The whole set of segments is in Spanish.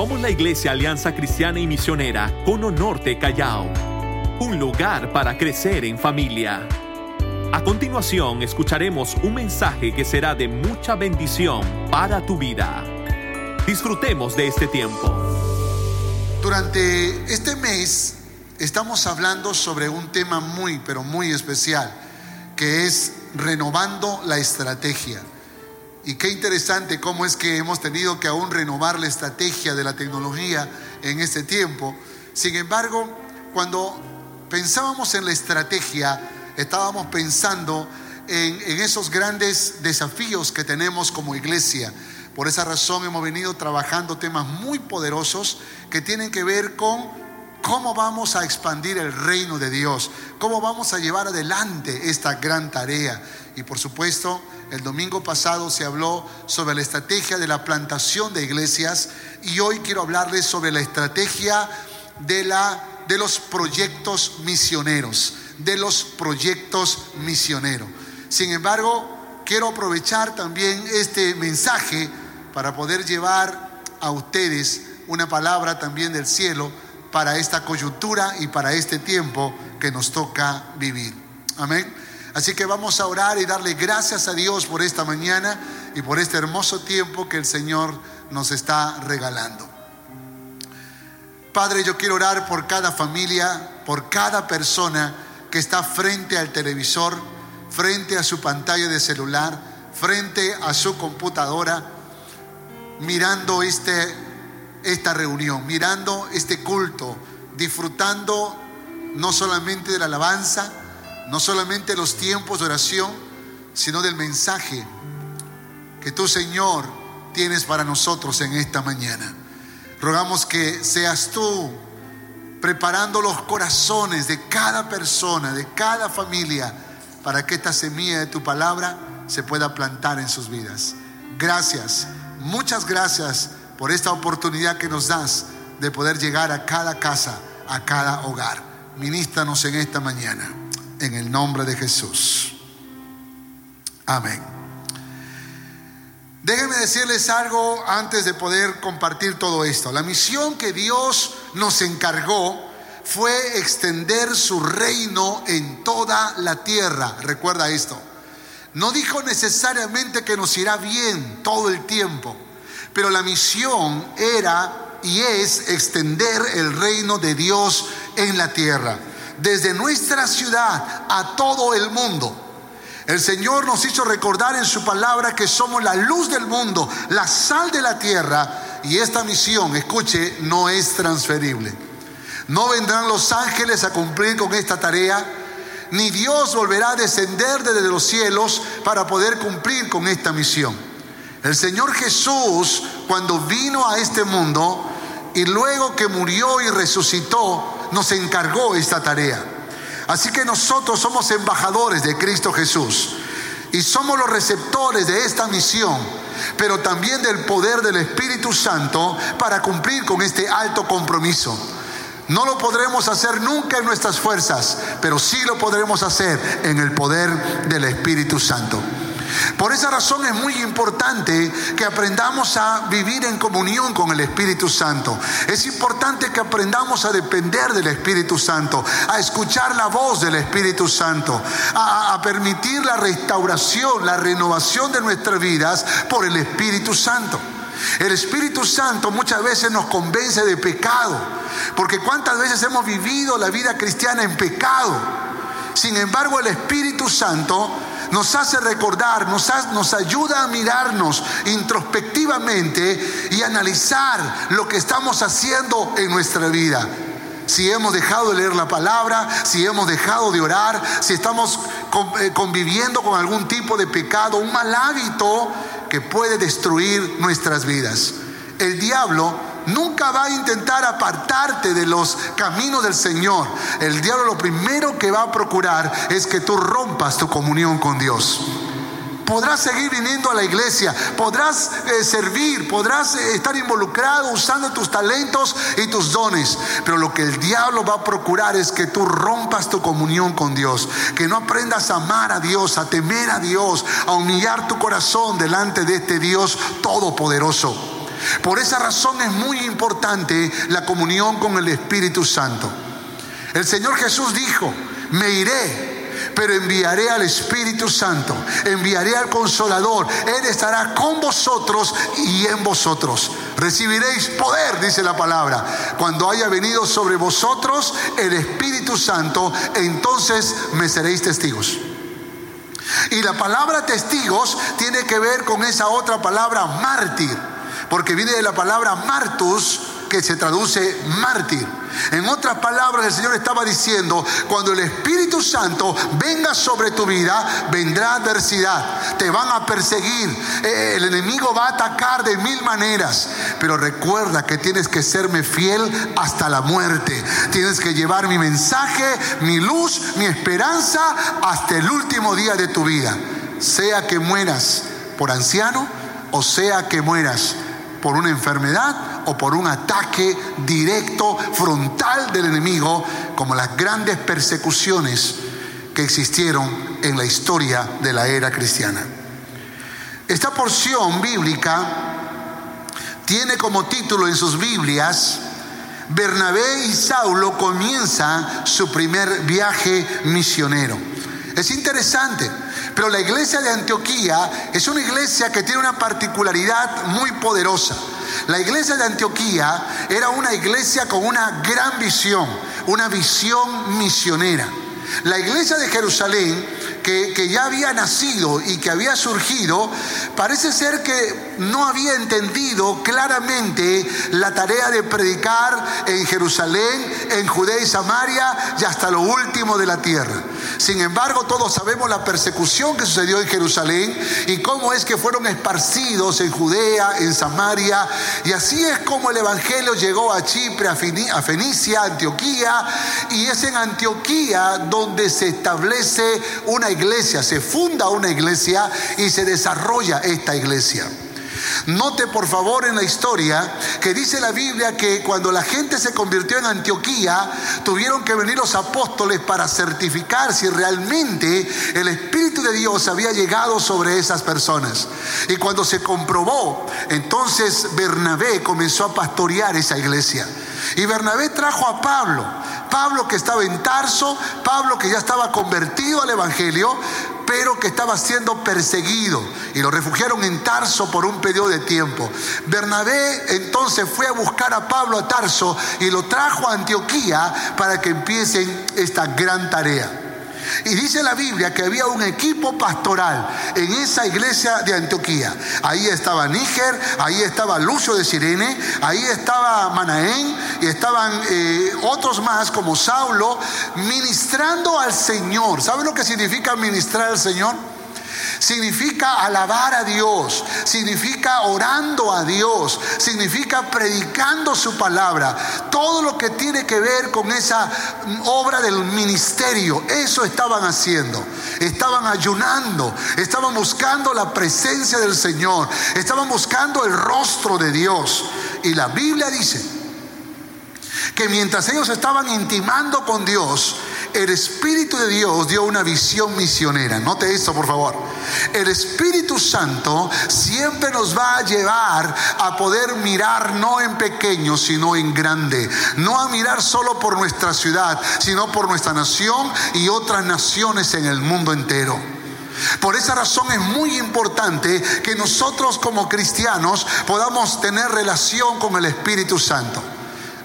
Somos la Iglesia Alianza Cristiana y Misionera Cono Norte Callao, un lugar para crecer en familia. A continuación escucharemos un mensaje que será de mucha bendición para tu vida. Disfrutemos de este tiempo. Durante este mes estamos hablando sobre un tema muy, pero muy especial, que es renovando la estrategia. Y qué interesante cómo es que hemos tenido que aún renovar la estrategia de la tecnología en este tiempo. Sin embargo, cuando pensábamos en la estrategia, estábamos pensando en, en esos grandes desafíos que tenemos como iglesia. Por esa razón hemos venido trabajando temas muy poderosos que tienen que ver con cómo vamos a expandir el reino de Dios, cómo vamos a llevar adelante esta gran tarea. Y por supuesto, el domingo pasado se habló sobre la estrategia de la plantación de iglesias y hoy quiero hablarles sobre la estrategia de, la, de los proyectos misioneros, de los proyectos misioneros. Sin embargo, quiero aprovechar también este mensaje para poder llevar a ustedes una palabra también del cielo para esta coyuntura y para este tiempo que nos toca vivir. Amén. Así que vamos a orar y darle gracias a Dios por esta mañana y por este hermoso tiempo que el Señor nos está regalando. Padre, yo quiero orar por cada familia, por cada persona que está frente al televisor, frente a su pantalla de celular, frente a su computadora, mirando este, esta reunión, mirando este culto, disfrutando no solamente de la alabanza, no solamente los tiempos de oración, sino del mensaje que tú, Señor, tienes para nosotros en esta mañana. Rogamos que seas tú preparando los corazones de cada persona, de cada familia, para que esta semilla de tu palabra se pueda plantar en sus vidas. Gracias, muchas gracias por esta oportunidad que nos das de poder llegar a cada casa, a cada hogar. Ministranos en esta mañana en el nombre de Jesús. Amén. Déjenme decirles algo antes de poder compartir todo esto. La misión que Dios nos encargó fue extender su reino en toda la tierra. Recuerda esto. No dijo necesariamente que nos irá bien todo el tiempo, pero la misión era y es extender el reino de Dios en la tierra desde nuestra ciudad a todo el mundo. El Señor nos hizo recordar en su palabra que somos la luz del mundo, la sal de la tierra, y esta misión, escuche, no es transferible. No vendrán los ángeles a cumplir con esta tarea, ni Dios volverá a descender desde los cielos para poder cumplir con esta misión. El Señor Jesús, cuando vino a este mundo y luego que murió y resucitó, nos encargó esta tarea. Así que nosotros somos embajadores de Cristo Jesús y somos los receptores de esta misión, pero también del poder del Espíritu Santo para cumplir con este alto compromiso. No lo podremos hacer nunca en nuestras fuerzas, pero sí lo podremos hacer en el poder del Espíritu Santo. Por esa razón es muy importante que aprendamos a vivir en comunión con el Espíritu Santo. Es importante que aprendamos a depender del Espíritu Santo, a escuchar la voz del Espíritu Santo, a, permitir la restauración, la renovación de nuestras vidas por el Espíritu Santo. El Espíritu Santo muchas veces nos convence de pecado, porque cuántas veces hemos vivido la vida cristiana en pecado. Sin embargo, el Espíritu Santo nos hace recordar, nos, ayuda a mirarnos introspectivamente y analizar lo que estamos haciendo en nuestra vida si hemos dejado de leer la palabra, si hemos dejado de orar, si estamos eh, conviviendo con algún tipo de pecado, un mal hábito que puede destruir nuestras vidas. El diablo nunca va a intentar apartarte de los caminos del Señor. El diablo lo primero que va a procurar es que tú rompas tu comunión con Dios. Podrás seguir viniendo a la iglesia, podrás eh, servir, podrás eh, estar involucrado usando tus talentos y tus dones, pero lo que el diablo va a procurar es que tú rompas tu comunión con Dios, que no aprendas a amar a Dios, a temer a Dios, a humillar tu corazón delante de este Dios todopoderoso. Por esa razón es muy importante la comunión con el Espíritu Santo. El Señor Jesús dijo, me iré, pero enviaré al Espíritu Santo, enviaré al Consolador. Él estará con vosotros y en vosotros. Recibiréis poder, dice la palabra. Cuando haya venido sobre vosotros el Espíritu Santo, entonces me seréis testigos. Y la palabra testigos tiene que ver con esa otra palabra mártir, porque viene de la palabra martus, que se traduce mártir. En otras palabras, el Señor estaba diciendo, cuando el Espíritu Santo venga sobre tu vida, vendrá adversidad, te van a perseguir, eh, el enemigo va a atacar de mil maneras, pero recuerda que tienes que serme fiel hasta la muerte, tienes que llevar mi mensaje, mi luz, mi esperanza hasta el último día de tu vida, sea que mueras por anciano o sea que mueras por una enfermedad o por un ataque directo, frontal del enemigo, como las grandes persecuciones que existieron en la historia de la era cristiana. Esta porción bíblica tiene como título en sus Biblias, Bernabé y Saulo comienzan su primer viaje misionero. Es interesante, pero la iglesia de Antioquía es una iglesia que tiene una particularidad muy poderosa. La iglesia de Antioquía era una iglesia con una gran visión, una visión misionera. La iglesia de Jerusalén que, ya había nacido y que había surgido, parece ser que no había entendido claramente la tarea de predicar en Jerusalén, en Judea y Samaria y hasta lo último de la tierra. Sin embargo, todos sabemos la persecución que sucedió en Jerusalén y cómo es que fueron esparcidos en Judea, en Samaria, y así es como el Evangelio llegó a Chipre, a Fenicia, a Antioquía, y es en Antioquía donde se establece una iglesia, se funda una iglesia y se desarrolla esta iglesia. Note por favor en la historia que dice la Biblia que cuando la gente se convirtió en Antioquía, tuvieron que venir los apóstoles para certificar si realmente el Espíritu de Dios había llegado sobre esas personas. Y cuando se comprobó, entonces Bernabé comenzó a pastorear esa iglesia. Y Bernabé trajo a Pablo, Pablo que estaba en Tarso, Pablo que ya estaba convertido al Evangelio, pero que estaba siendo perseguido y lo refugiaron en Tarso por un periodo de tiempo. Bernabé entonces fue a buscar a Pablo a Tarso y lo trajo a Antioquía para que empiecen esta gran tarea. Y dice la Biblia que había un equipo pastoral en esa iglesia de Antioquía. Ahí estaba Níger, ahí estaba Lucio de Sirene, ahí estaba Manaén y estaban eh, otros más como Saulo ministrando al Señor. ¿Sabe lo que significa ministrar al Señor? Significa alabar a Dios, significa orando a Dios, significa predicando su palabra. Todo lo que tiene que ver con esa obra del ministerio, eso estaban haciendo. Estaban ayunando, estaban buscando la presencia del Señor, estaban buscando el rostro de Dios. Y la Biblia dice que mientras ellos estaban intimando con Dios, el Espíritu de Dios dio una visión misionera. Note esto, por favor. El Espíritu Santo siempre nos va a llevar a poder mirar no en pequeño, sino en grande. No a mirar solo por nuestra ciudad, sino por nuestra nación y otras naciones en el mundo entero. Por esa razón es muy importante que nosotros como cristianos podamos tener relación con el Espíritu Santo.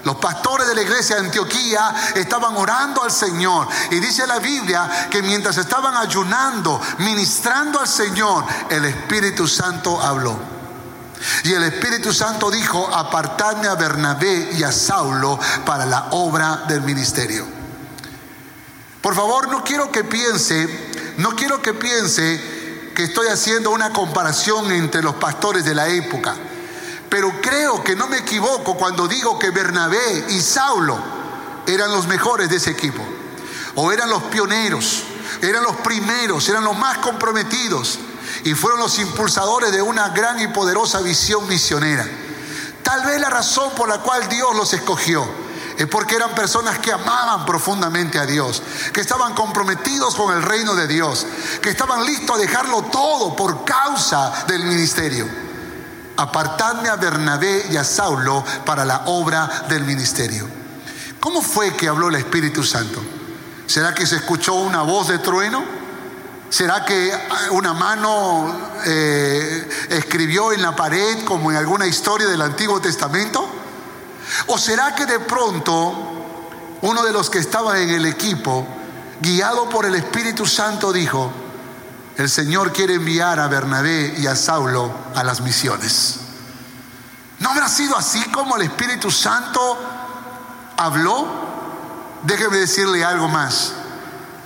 Los pastores de la iglesia de Antioquía estaban orando al Señor. Y dice la Biblia que mientras estaban ayunando, ministrando al Señor, el Espíritu Santo habló. Y el Espíritu Santo dijo, apartadme a Bernabé y a Saulo para la obra del ministerio. Por favor, no quiero que piense, no quiero que piense que estoy haciendo una comparación entre los pastores de la época. Pero creo que no me equivoco cuando digo que Bernabé y Saulo eran los mejores de ese equipo. O eran los pioneros, eran los primeros, eran los más comprometidos. Y fueron los impulsadores de una gran y poderosa visión misionera. Tal vez la razón por la cual Dios los escogió es porque eran personas que amaban profundamente a Dios, que estaban comprometidos con el reino de Dios, que estaban listos a dejarlo todo por causa del ministerio. Apartadme a Bernabé y a Saulo para la obra del ministerio. ¿Cómo fue que habló el Espíritu Santo? ¿Será que se escuchó una voz de trueno? ¿Será que una mano eh, escribió en la pared como en alguna historia del Antiguo Testamento? ¿O será que de pronto uno de los que estaba en el equipo, guiado por el Espíritu Santo, dijo, el Señor quiere enviar a Bernabé y a Saulo a las misiones? ¿No habrá sido así como el Espíritu Santo habló? Déjeme decirle algo más.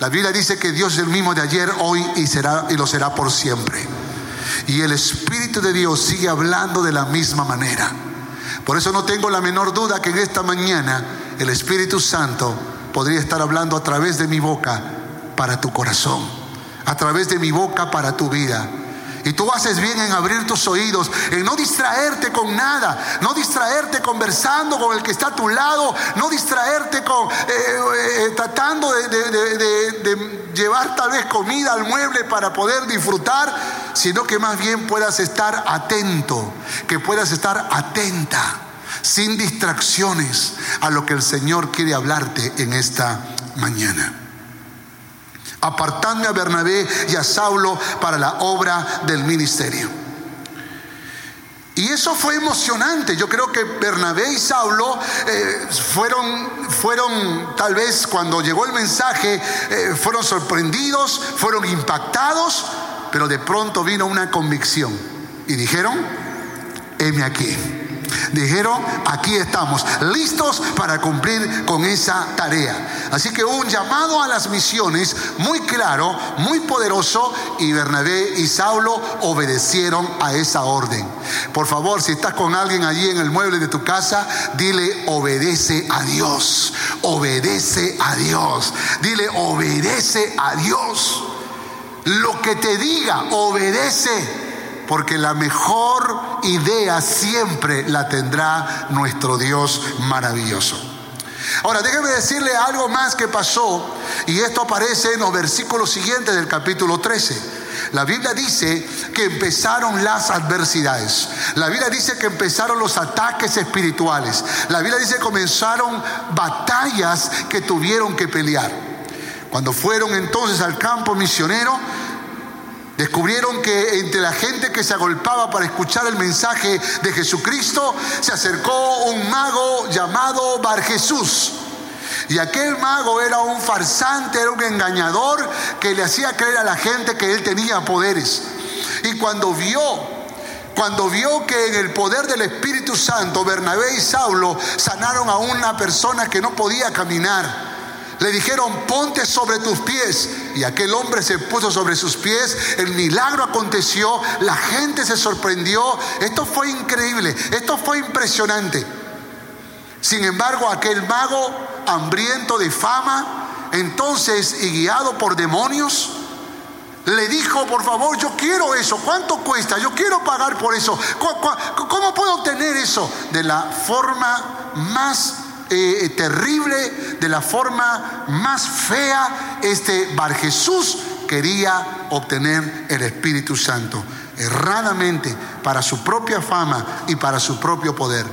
La Biblia dice que Dios es el mismo de ayer, hoy y, será, y lo será por siempre. Y el Espíritu de Dios sigue hablando de la misma manera. Por eso no tengo la menor duda que en esta mañana el Espíritu Santo podría estar hablando a través de mi boca para tu corazón, a través de mi boca para tu vida. Y tú haces bien en abrir tus oídos, en no distraerte con nada, no distraerte conversando con el que está a tu lado, no distraerte con eh, eh, tratando de, de, llevar tal vez comida al mueble para poder disfrutar, sino que más bien puedas estar atento, que puedas estar atenta, sin distracciones a lo que el Señor quiere hablarte en esta mañana. Apartadme a Bernabé y a Saulo para la obra del ministerio. Y eso fue emocionante. Yo creo que Bernabé y Saulo eh, fueron, fueron, tal vez cuando llegó el mensaje, eh, fueron sorprendidos, fueron impactados, pero de pronto vino una convicción. Y dijeron, heme aquí. Dijeron, aquí estamos, listos para cumplir con esa tarea. Así que un llamado a las misiones muy claro, muy poderoso, y Bernabé y Saulo obedecieron a esa orden. Por favor, si estás con alguien allí en el mueble de tu casa, dile, obedece a Dios, obedece a Dios. Dile, obedece a Dios. Lo que te diga, obedece porque la mejor idea siempre la tendrá nuestro Dios maravilloso. Ahora, déjeme decirle algo más que pasó, y esto aparece en los versículos siguientes del capítulo 13. La Biblia dice que empezaron las adversidades. La Biblia dice que empezaron los ataques espirituales. La Biblia dice que comenzaron batallas que tuvieron que pelear. Cuando fueron entonces al campo misionero, Descubrieron que entre la gente que se agolpaba para escuchar el mensaje de Jesucristo se acercó un mago llamado Bar Jesús. Y aquel mago era un farsante, era un engañador que le hacía creer a la gente que él tenía poderes. Y cuando vio cuando vio que en el poder del Espíritu Santo Bernabé y Saulo sanaron a una persona que no podía caminar, le dijeron, ponte sobre tus pies. Y aquel hombre se puso sobre sus pies. El milagro aconteció. La gente se sorprendió. Esto fue increíble. Esto fue impresionante. Sin embargo, aquel mago hambriento de fama, entonces y guiado por demonios, le dijo, por favor, yo quiero eso. ¿Cuánto cuesta? Yo quiero pagar por eso. ¿Cómo puedo obtener eso? De la forma más eh, terrible, de la forma más fea, este Bar Jesús quería obtener el Espíritu Santo, erradamente, para su propia fama y para su propio poder.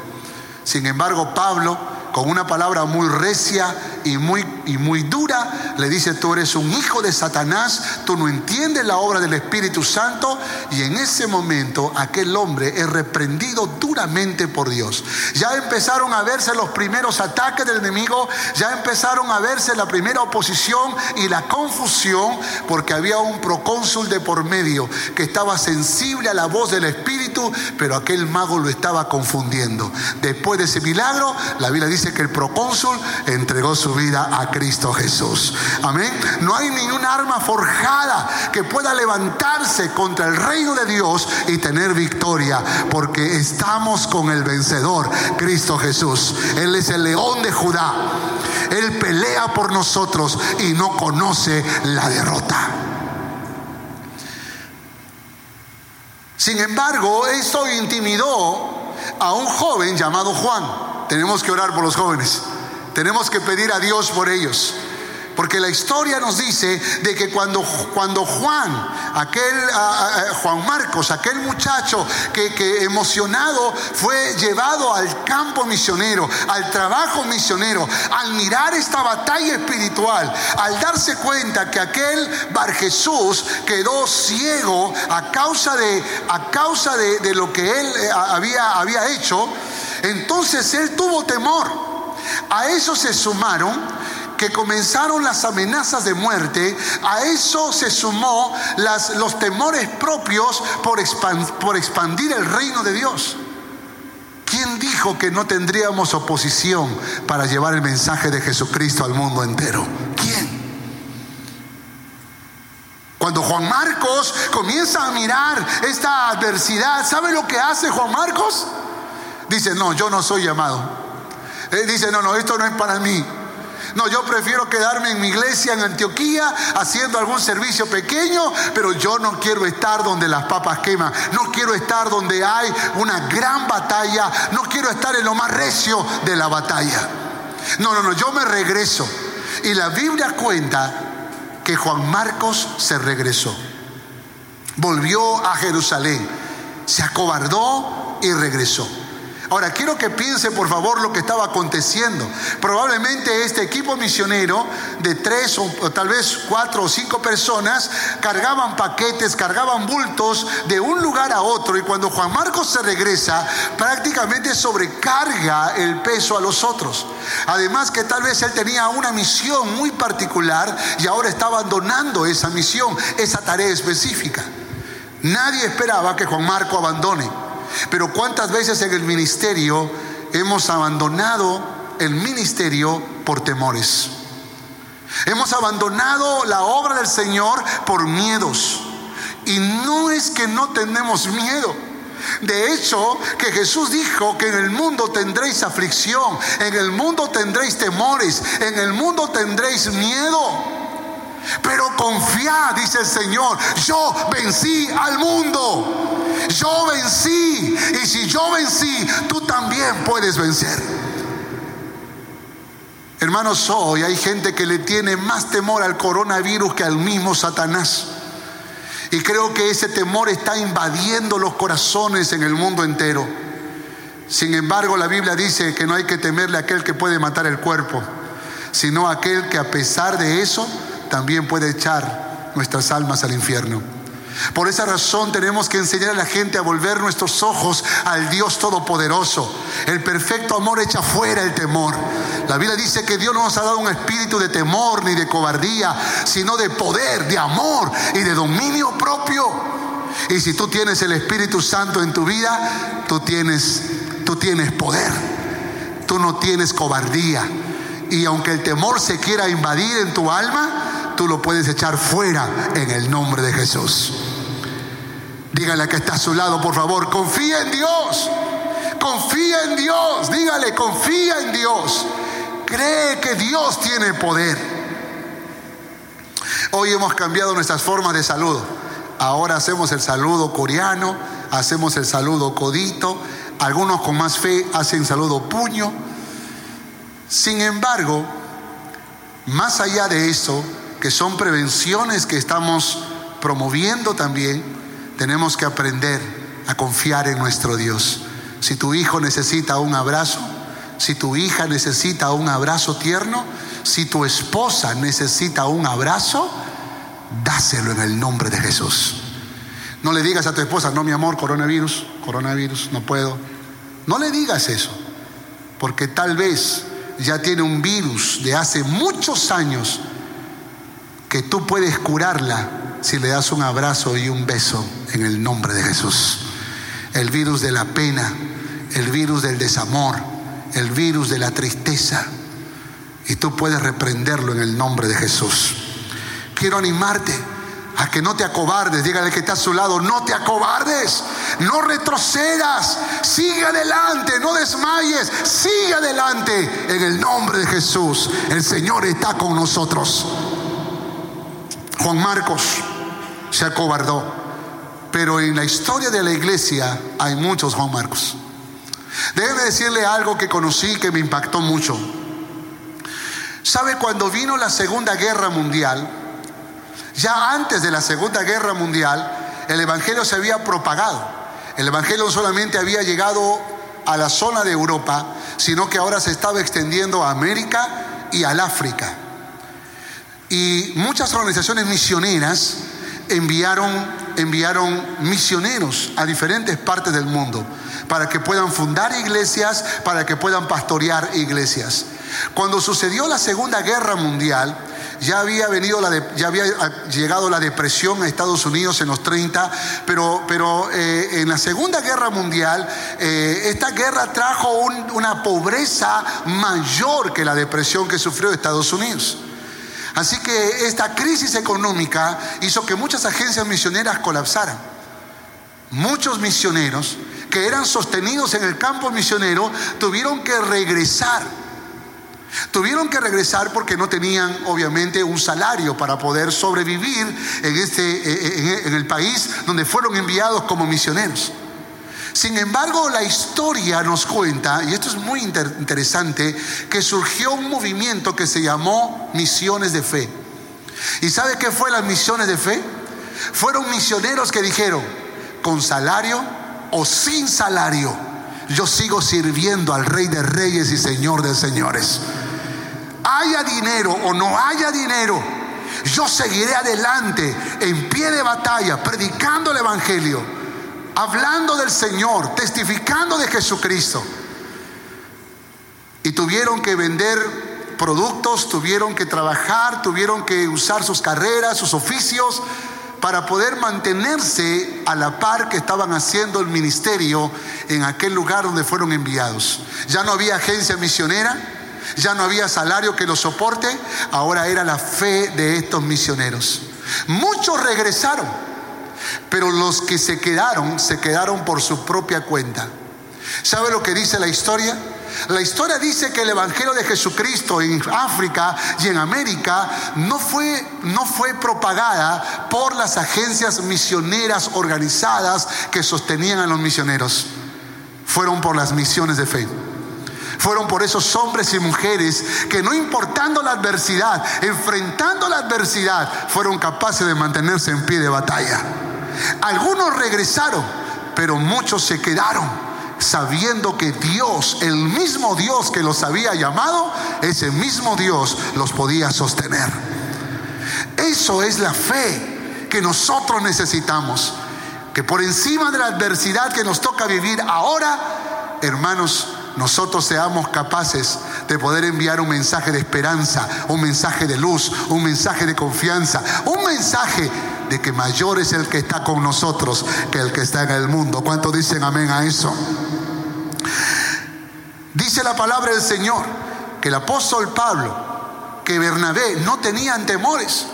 Sin embargo, Pablo, con una palabra muy recia y muy, y muy dura, le dice, tú eres un hijo de Satanás, tú no entiendes la obra del Espíritu Santo, y en ese momento aquel hombre es reprendido duramente por Dios. Ya empezaron a verse los primeros ataques del enemigo, ya empezaron a verse la primera oposición y la confusión, porque había un procónsul de por medio que estaba sensible a la voz del Espíritu, pero aquel mago lo estaba confundiendo. Después de ese milagro, la Biblia dice que el procónsul entregó su vida a Cristo Jesús. Amén. No hay ningún arma forjada que pueda levantarse contra el reino de Dios y tener victoria, porque estamos con el vencedor, Cristo Jesús. Él es el león de Judá. Él pelea por nosotros y no conoce la derrota. Sin embargo, esto intimidó a un joven llamado Juan. Tenemos que orar por los jóvenes. Tenemos que pedir a Dios por ellos. Porque la historia nos dice de que cuando, cuando Juan, aquel Juan Marcos, aquel muchacho que, que emocionado fue llevado al campo misionero, al trabajo misionero, al mirar esta batalla espiritual, al darse cuenta que aquel Bar Jesús quedó ciego a causa de, a causa de, lo que él eh, había, había hecho, entonces él tuvo temor. A eso se sumaron que comenzaron las amenazas de muerte, a eso se sumó los temores propios por expandir el reino de Dios. ¿Quién dijo que no tendríamos oposición para llevar el mensaje de Jesucristo al mundo entero? ¿Quién? Cuando Juan Marcos comienza a mirar esta adversidad, ¿sabe lo que hace Juan Marcos? Dice, no, yo no soy llamado. Él dice, no, no, esto no es para mí. No, yo prefiero quedarme en mi iglesia en Antioquía haciendo algún servicio pequeño, pero yo no quiero estar donde las papas queman. No quiero estar donde hay una gran batalla. No quiero estar en lo más recio de la batalla. No, no, no, yo me regreso. Y la Biblia cuenta que Juan Marcos se regresó. Volvió a Jerusalén. Se acobardó y regresó. Ahora, quiero que piense por favor lo que estaba aconteciendo. Probablemente este equipo misionero de tres o, tal vez cuatro o cinco personas cargaban paquetes, cargaban bultos de un lugar a otro y cuando Juan Marcos se regresa prácticamente sobrecarga el peso a los otros. Además que tal vez él tenía una misión muy particular y ahora está abandonando esa misión, esa tarea específica. Nadie esperaba que Juan Marco abandone. Pero ¿cuántas veces en el ministerio hemos abandonado el ministerio por temores? Hemos abandonado la obra del Señor por miedos. Y no es que no tenemos miedo. De hecho, que Jesús dijo que en el mundo tendréis aflicción, en el mundo tendréis temores, en el mundo tendréis miedo. Pero confía, dice el Señor, yo vencí al mundo. Yo vencí. Y si yo vencí, tú también puedes vencer. Hermanos, hoy hay gente que le tiene más temor al coronavirus que al mismo Satanás. Y creo que ese temor está invadiendo los corazones en el mundo entero. Sin embargo, la Biblia dice que no hay que temerle a aquel que puede matar el cuerpo, sino aquel que a pesar de eso también puede echar nuestras almas al infierno. Por esa razón tenemos que enseñar a la gente a volver nuestros ojos al Dios Todopoderoso. El perfecto amor echa fuera el temor. La Biblia dice que Dios no nos ha dado un espíritu de temor ni de cobardía, sino de poder, de amor y de dominio propio. Y si tú tienes el Espíritu Santo en tu vida, tú tienes, tú tienes poder. Tú no tienes cobardía. Y aunque el temor se quiera invadir en tu alma, tú lo puedes echar fuera en el nombre de Jesús. Dígale que está a su lado, por favor, confía en Dios. Confía en Dios. Dígale, confía en Dios. Cree que Dios tiene poder. Hoy hemos cambiado nuestras formas de saludo. Ahora hacemos el saludo coreano, hacemos el saludo codito, algunos con más fe hacen saludo puño. Sin embargo, más allá de eso, que son prevenciones que estamos promoviendo también, tenemos que aprender a confiar en nuestro Dios. Si tu hijo necesita un abrazo, si tu hija necesita un abrazo tierno, si tu esposa necesita un abrazo, dáselo en el nombre de Jesús. No le digas a tu esposa, no mi amor, coronavirus, coronavirus, no puedo. No le digas eso, porque tal vez ya tiene un virus de hace muchos años que tú puedes curarla si le das un abrazo y un beso en el nombre de Jesús. El virus de la pena, el virus del desamor, el virus de la tristeza. Y tú puedes reprenderlo en el nombre de Jesús. Quiero animarte a que no te acobardes. Dígale que está a su lado, no te acobardes, no retrocedas, sigue adelante, no desmayes, sigue adelante en el nombre de Jesús. El Señor está con nosotros. Juan Marcos se acobardó, pero en la historia de la iglesia hay muchos Juan Marcos. Déjeme decirle algo que conocí que me impactó mucho. ¿Sabe cuando vino la Segunda Guerra Mundial? Ya antes de la Segunda Guerra Mundial, el Evangelio se había propagado. El Evangelio no solamente había llegado a la zona de Europa, sino que ahora se estaba extendiendo a América y al África. Y muchas organizaciones misioneras enviaron, enviaron misioneros a diferentes partes del mundo para que puedan fundar iglesias, para que puedan pastorear iglesias. Cuando sucedió la Segunda Guerra Mundial, ya había venido la ya había llegado la depresión a Estados Unidos en los 30, pero, pero eh, en la Segunda Guerra Mundial eh, esta guerra trajo una pobreza mayor que la depresión que sufrió Estados Unidos. Así que esta crisis económica hizo que muchas agencias misioneras colapsaran. Muchos misioneros que eran sostenidos en el campo misionero tuvieron que regresar Tuvieron que regresar porque no tenían obviamente un salario para poder sobrevivir en, este, en el país donde fueron enviados como misioneros. Sin embargo, la historia nos cuenta, y esto es muy interesante, que surgió un movimiento que se llamó Misiones de Fe. ¿Y sabe qué fue las misiones de fe? Fueron misioneros que dijeron, con salario o sin salario, yo sigo sirviendo al Rey de Reyes y Señor de Señores haya dinero o no haya dinero, yo seguiré adelante en pie de batalla, predicando el Evangelio, hablando del Señor, testificando de Jesucristo. Y tuvieron que vender productos, tuvieron que trabajar, tuvieron que usar sus carreras, sus oficios, para poder mantenerse a la par que estaban haciendo el ministerio en aquel lugar donde fueron enviados. Ya no había agencia misionera, ya no había salario que lo soporte, ahora era la fe de estos misioneros. Muchos regresaron, pero los que se quedaron, se quedaron por su propia cuenta. ¿Sabe lo que dice la historia? La historia dice que el Evangelio de Jesucristo en África y en América no fue, no fue propagada por las agencias misioneras organizadas que sostenían a los misioneros. Fueron por las misiones de fe. Fueron por esos hombres y mujeres que no importando la adversidad, enfrentando la adversidad, fueron capaces de mantenerse en pie de batalla. Algunos regresaron, pero muchos se quedaron sabiendo que Dios, el mismo Dios que los había llamado, ese mismo Dios los podía sostener. Eso es la fe que nosotros necesitamos. Que por encima de la adversidad que nos toca vivir ahora, hermanos, nosotros seamos capaces de poder enviar un mensaje de esperanza, un mensaje de luz, un mensaje de confianza, un mensaje de que mayor es el que está con nosotros que el que está en el mundo. ¿Cuántos dicen amén a eso? Dice la palabra del Señor que el apóstol Pablo, que Bernabé no tenían temores.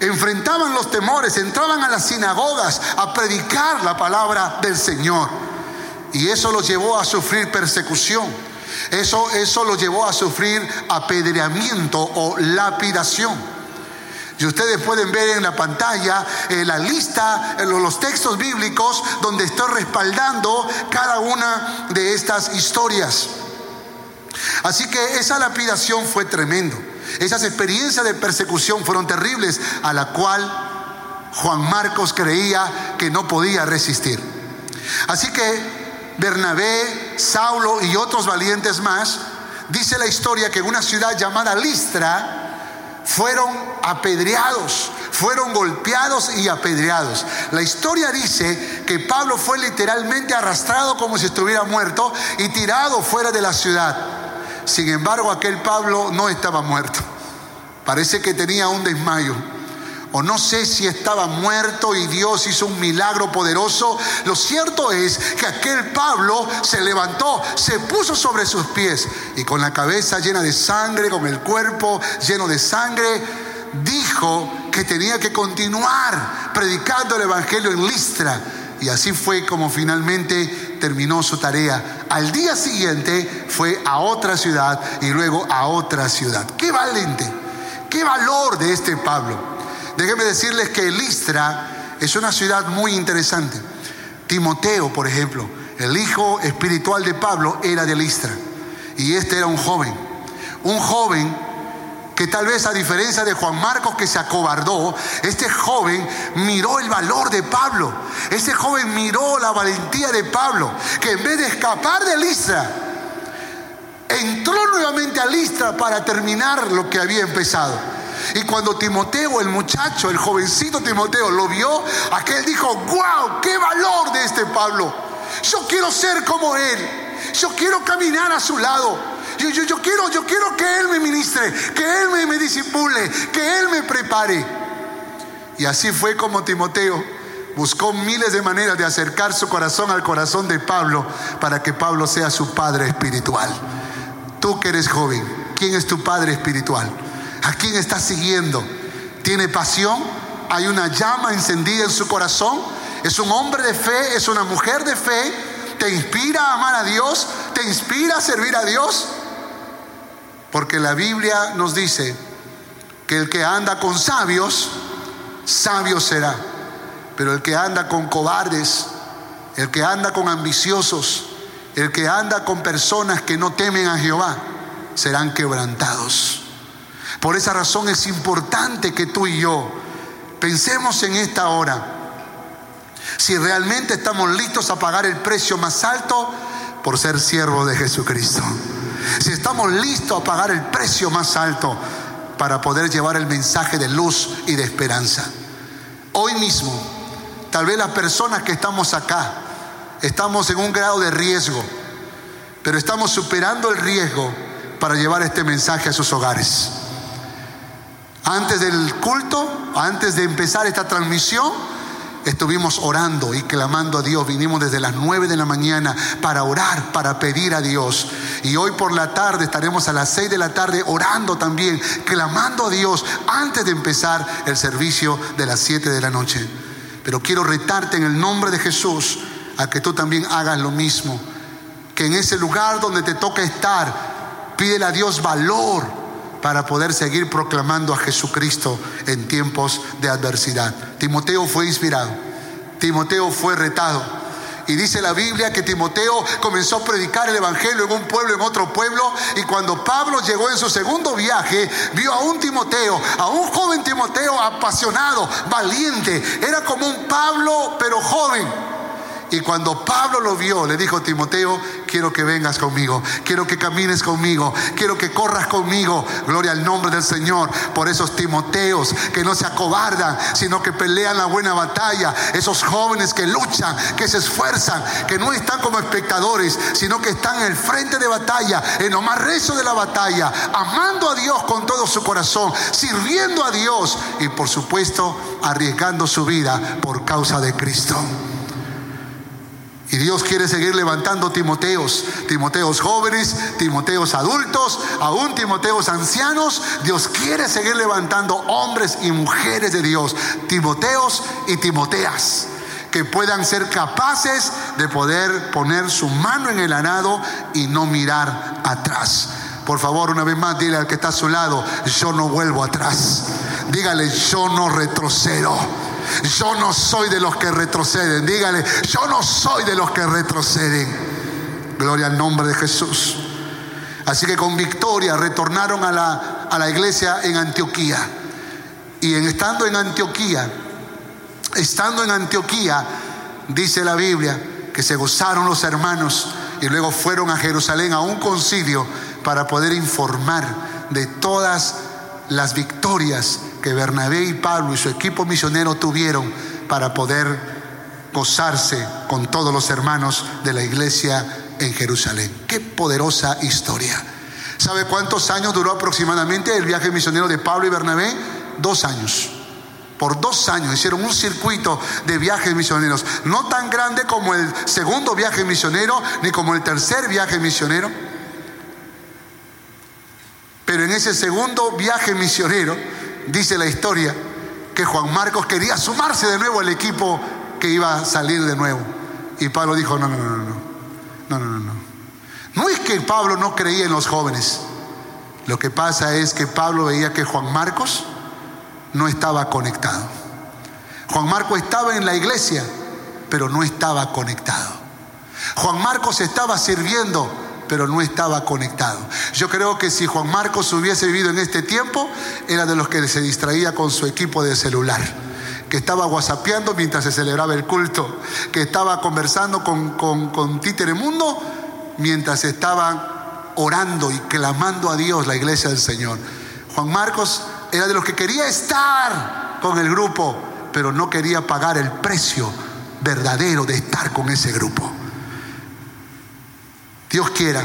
Enfrentaban los temores, entraban a las sinagogas a predicar la palabra del Señor. Y eso lo llevó a sufrir persecución. Eso, eso lo llevó a sufrir apedreamiento o lapidación. Y ustedes pueden ver en la pantalla eh, la lista, eh, los textos bíblicos donde estoy respaldando cada una de estas historias. Así que esa lapidación fue tremendo. Esas experiencias de persecución fueron terribles, a la cual Juan Marcos creía que no podía resistir. Así que Bernabé, Saulo y otros valientes más, dice la historia que en una ciudad llamada Listra fueron apedreados, fueron golpeados y apedreados. La historia dice que Pablo fue literalmente arrastrado como si estuviera muerto y tirado fuera de la ciudad. Sin embargo, aquel Pablo no estaba muerto. Parece que tenía un desmayo o no sé si estaba muerto y Dios hizo un milagro poderoso. Lo cierto es que aquel Pablo se levantó, se puso sobre sus pies y con la cabeza llena de sangre, con el cuerpo lleno de sangre, dijo que tenía que continuar predicando el Evangelio en Listra. Y así fue como finalmente terminó su tarea. Al día siguiente fue a otra ciudad y luego a otra ciudad. Qué valiente, qué valor de este Pablo. Déjenme decirles que Listra es una ciudad muy interesante. Timoteo, por ejemplo, el hijo espiritual de Pablo, era de Listra. Y este era un joven. Un joven que tal vez a diferencia de Juan Marcos que se acobardó, este joven miró el valor de Pablo. Este joven miró la valentía de Pablo, que en vez de escapar de Listra, entró nuevamente a Listra para terminar lo que había empezado. Y cuando Timoteo, el muchacho, el jovencito Timoteo, lo vio, aquel dijo, wow, qué valor de este Pablo. Yo quiero ser como él. Yo quiero caminar a su lado. Yo, quiero, yo quiero que Él me ministre, que Él me, me disipule, que Él me prepare. Y así fue como Timoteo buscó miles de maneras de acercar su corazón al corazón de Pablo para que Pablo sea su padre espiritual. Tú que eres joven, ¿quién es tu padre espiritual? ¿A quién estás siguiendo? ¿Tiene pasión? ¿Hay una llama encendida en su corazón? ¿Es un hombre de fe? ¿Es una mujer de fe? ¿Te inspira a amar a Dios? ¿Te inspira a servir a Dios? Porque la Biblia nos dice que el que anda con sabios, sabio será. Pero el que anda con cobardes, el que anda con ambiciosos, el que anda con personas que no temen a Jehová, serán quebrantados. Por esa razón es importante que tú y yo pensemos en esta hora si realmente estamos listos a pagar el precio más alto por ser siervos de Jesucristo si estamos listos a pagar el precio más alto para poder llevar el mensaje de luz y de esperanza. Hoy mismo, tal vez las personas que estamos acá, estamos en un grado de riesgo, pero estamos superando el riesgo para llevar este mensaje a sus hogares. Antes del culto, antes de empezar esta transmisión, estuvimos orando y clamando a Dios. Vinimos desde las 9 de la mañana para orar, para pedir a Dios. Y hoy por la tarde estaremos a las 6 de la tarde orando también, clamando a Dios antes de empezar el servicio de las 7 de la noche. Pero quiero retarte en el nombre de Jesús a que tú también hagas lo mismo. Que en ese lugar donde te toca estar, pídele a Dios valor para poder seguir proclamando a Jesucristo en tiempos de adversidad. Timoteo fue inspirado, Timoteo fue retado. Y dice la Biblia que Timoteo comenzó a predicar el Evangelio en un pueblo, en otro pueblo. Y cuando Pablo llegó en su segundo viaje, vio a un Timoteo, a un joven Timoteo apasionado, valiente. Era como un Pablo, pero joven y cuando Pablo lo vio, le dijo, Timoteo, quiero que vengas conmigo, quiero que camines conmigo, quiero que corras conmigo. Gloria al nombre del Señor por esos Timoteos que no se acobardan, sino que pelean la buena batalla. Esos jóvenes que luchan, que se esfuerzan, que no están como espectadores, sino que están en el frente de batalla, en lo más rezo de la batalla, amando a Dios con todo su corazón, sirviendo a Dios y por supuesto arriesgando su vida por causa de Cristo. Y Dios quiere seguir levantando Timoteos, Timoteos jóvenes, Timoteos adultos, aún Timoteos ancianos. Dios quiere seguir levantando hombres y mujeres de Dios, Timoteos y Timoteas, que puedan ser capaces de poder poner su mano en el arado y no mirar atrás. Por favor, una vez más, dile al que está a su lado, yo no vuelvo atrás. Dígale, yo no retrocedo. Yo no soy de los que retroceden. Dígale, yo no soy de los que retroceden. Gloria al nombre de Jesús. Así que con victoria retornaron a la, a la iglesia en Antioquía. Y en, estando en Antioquía, estando en Antioquía, dice la Biblia, que se gozaron los hermanos y luego fueron a Jerusalén a un concilio para poder informar de todas las victorias que Bernabé y Pablo y su equipo misionero tuvieron para poder gozarse con todos los hermanos de la iglesia en Jerusalén. Qué poderosa historia. ¿Sabe cuántos años duró aproximadamente el viaje misionero de Pablo y Bernabé? Dos años. Por dos años hicieron un circuito de viajes misioneros, no tan grande como el segundo viaje misionero ni como el tercer viaje misionero. Pero en ese segundo viaje misionero, dice la historia que Juan Marcos quería sumarse de nuevo al equipo que iba a salir de nuevo. Y Pablo dijo, no, no, no, no, no, no, no. No, no es que Pablo no creía en los jóvenes. Lo que pasa es que Pablo veía que Juan Marcos no estaba conectado. Juan Marcos estaba en la iglesia, pero no estaba conectado. Juan Marcos estaba sirviendo, pero no estaba conectado. Yo creo que si Juan Marcos hubiese vivido en este tiempo, era de los que se distraía con su equipo de celular que estaba whatsappeando mientras se celebraba el culto, que estaba conversando con, con, con Mundo mientras estaban orando y clamando a Dios la iglesia del Señor. Juan Marcos era de los que quería estar con el grupo, pero no quería pagar el precio verdadero de estar con ese grupo. Dios quiera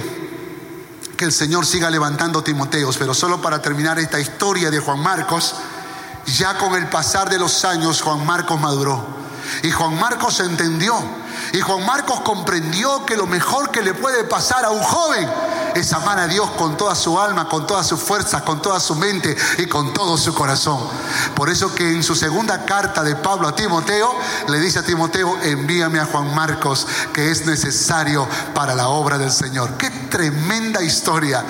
que el Señor siga levantando Timoteos, pero solo para terminar esta historia de Juan Marcos, ya con el pasar de los años Juan Marcos maduró. Y Juan Marcos entendió. Y Juan Marcos comprendió que lo mejor que le puede pasar a un joven es amar a Dios con toda su alma, con todas sus fuerzas, con toda su mente y con todo su corazón. Por eso que en su segunda carta de Pablo a Timoteo, le dice a Timoteo, envíame a Juan Marcos, que es necesario para la obra del Señor. Qué tremenda historia.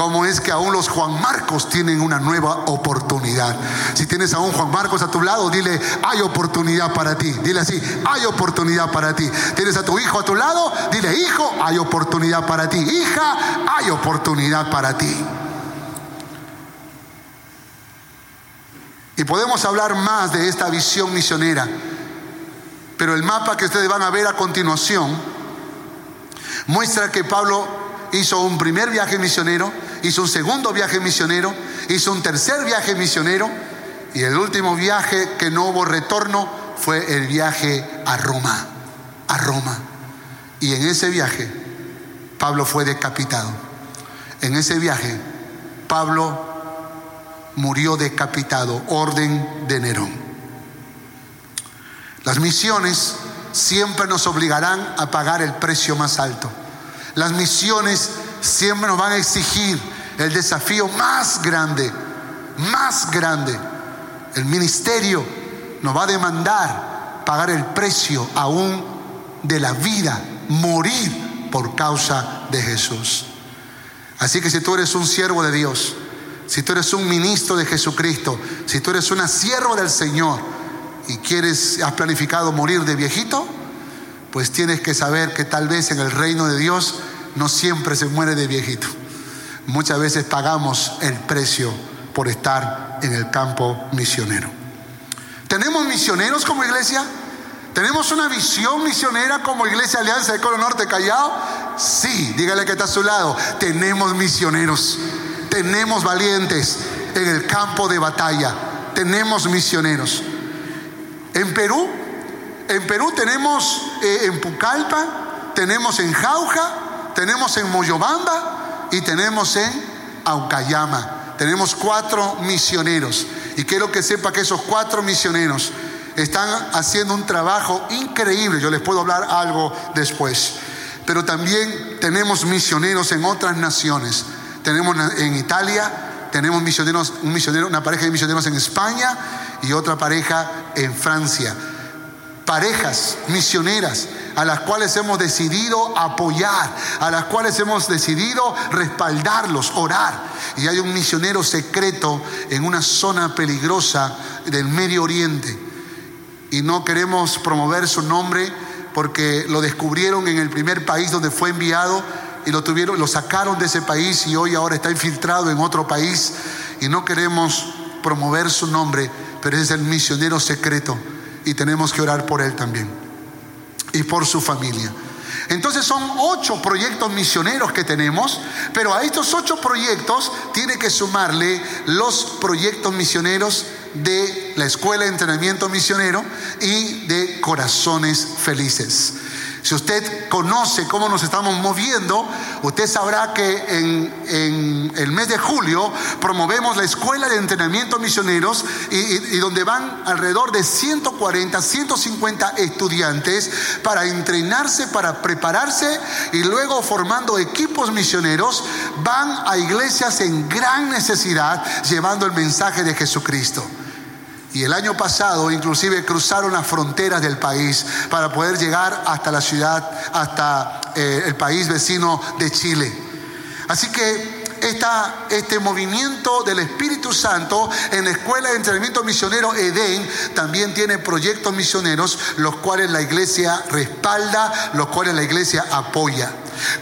Cómo es que aún los Juan Marcos tienen una nueva oportunidad. Si tienes a un Juan Marcos a tu lado, dile, hay oportunidad para ti. Dile así, hay oportunidad para ti. Tienes a tu hijo a tu lado, dile, hijo, hay oportunidad para ti. Hija, hay oportunidad para ti. Y podemos hablar más de esta visión misionera, pero el mapa que ustedes van a ver a continuación muestra que Pablo hizo un primer viaje misionero, hizo un segundo viaje misionero, hizo un tercer viaje misionero y el último viaje que no hubo retorno fue el viaje a Roma, a Roma. Y en ese viaje Pablo fue decapitado. En ese viaje Pablo murió decapitado, orden de Nerón. Las misiones siempre nos obligarán a pagar el precio más alto. Las misiones siempre nos van a exigir el desafío más grande, más grande. El ministerio nos va a demandar pagar el precio aún de la vida, morir por causa de Jesús. Así que si tú eres un siervo de Dios, si tú eres un ministro de Jesucristo, si tú eres una siervo del Señor y quieres, has planificado morir de viejito, pues tienes que saber que tal vez en el reino de Dios no siempre se muere de viejito. Muchas veces pagamos el precio por estar en el campo misionero. ¿Tenemos misioneros como iglesia? ¿Tenemos una visión misionera como Iglesia Alianza de Colo Norte Callao? Sí, dígale que está a su lado. Tenemos misioneros, tenemos valientes en el campo de batalla, tenemos misioneros. En Perú, en Perú tenemos eh, en Pucallpa, tenemos en Jauja, tenemos en Moyobamba y tenemos en Aucayama. Tenemos cuatro misioneros. Y quiero que sepa que esos cuatro misioneros están haciendo un trabajo increíble. Yo les puedo hablar algo después. Pero también tenemos misioneros en otras naciones. Tenemos en Italia, tenemos misioneros, un misionero, una pareja de misioneros en España y otra pareja en Francia. Parejas misioneras a las cuales hemos decidido apoyar, a las cuales hemos decidido respaldarlos, orar. Y hay un misionero secreto en una zona peligrosa del Medio Oriente. Y no queremos promover su nombre porque lo descubrieron en el primer país donde fue enviado y lo tuvieron, lo sacaron de ese país y hoy ahora está infiltrado en otro país. Y no queremos promover su nombre, pero es el misionero secreto y tenemos que orar por él también y por su familia. Entonces son ocho proyectos misioneros que tenemos, pero a estos ocho proyectos tiene que sumarle los proyectos misioneros de la Escuela de Entrenamiento Misionero y de Corazones Felices. Si usted conoce cómo nos estamos moviendo, usted sabrá que en, el mes de julio promovemos la Escuela de Entrenamiento Misioneros y, donde van alrededor de 140, 150 estudiantes para entrenarse, para prepararse y luego formando equipos misioneros, van a iglesias en gran necesidad llevando el mensaje de Jesucristo. Y el año pasado inclusive cruzaron las fronteras del país para poder llegar hasta la ciudad, hasta eh, el país vecino de Chile. Así que esta, este movimiento del Espíritu Santo en la Escuela de Entrenamiento Misionero Edén también tiene proyectos misioneros, los cuales la iglesia respalda, los cuales la iglesia apoya.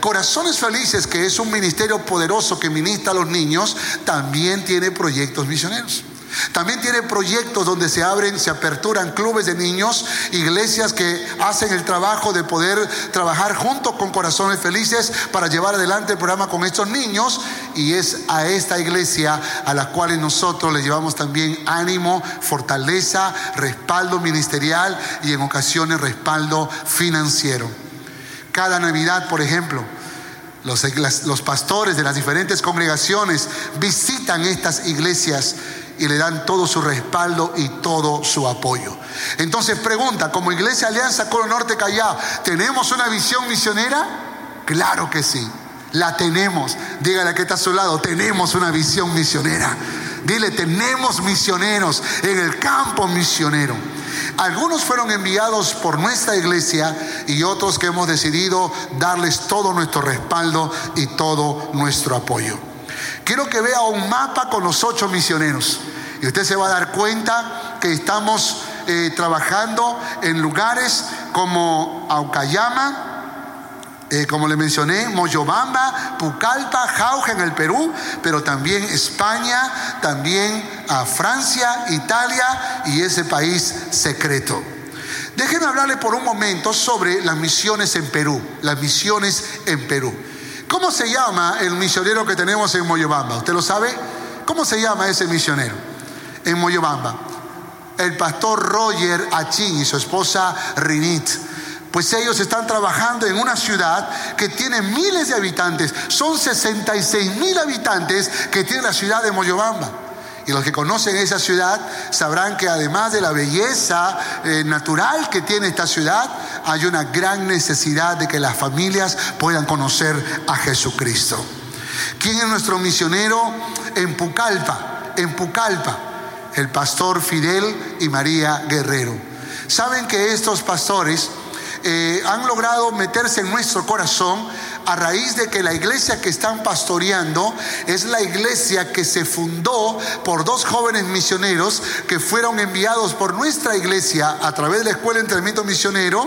Corazones Felices, que es un ministerio poderoso que ministra a los niños, también tiene proyectos misioneros. También tiene proyectos donde se abren, se aperturan clubes de niños, iglesias que hacen el trabajo de poder trabajar junto con Corazones Felices para llevar adelante el programa con estos niños. Y es a esta iglesia a la cual nosotros le llevamos también ánimo, fortaleza, respaldo ministerial y en ocasiones respaldo financiero. Cada Navidad, por ejemplo, los, los, pastores de las diferentes congregaciones visitan estas iglesias y le dan todo su respaldo y todo su apoyo. Entonces pregunta, como Iglesia Alianza Colo Norte Callao, ¿tenemos una visión misionera? Claro que sí, la tenemos. Dígale que está a su lado, tenemos una visión misionera. Dile, tenemos misioneros en el campo misionero. Algunos fueron enviados por nuestra iglesia y otros que hemos decidido darles todo nuestro respaldo y todo nuestro apoyo. Quiero que vea un mapa con los ocho misioneros. Y usted se va a dar cuenta que estamos eh, trabajando en lugares como Aucayama, eh, como le mencioné, Moyobamba, Pucallpa, Jauja en el Perú, pero también España, también a Francia, Italia y ese país secreto. Déjenme hablarle por un momento sobre las misiones en Perú, las misiones en Perú. ¿Cómo se llama el misionero que tenemos en Moyobamba? ¿Usted lo sabe? ¿Cómo se llama ese misionero en Moyobamba? El pastor Roger Achín y su esposa Rinit. Pues ellos están trabajando en una ciudad que tiene miles de habitantes. Son 66 mil habitantes que tiene la ciudad de Moyobamba. Y los que conocen esa ciudad sabrán que además de la belleza eh, natural que tiene esta ciudad, hay una gran necesidad de que las familias puedan conocer a Jesucristo. ¿Quién es nuestro misionero en Pucallpa? En Pucallpa, el pastor Fidel y María Guerrero. Saben que estos pastores eh, han logrado meterse en nuestro corazón a raíz de que la iglesia que están pastoreando es la iglesia que se fundó por dos jóvenes misioneros que fueron enviados por nuestra iglesia a través de la Escuela de Entrenamiento Misionero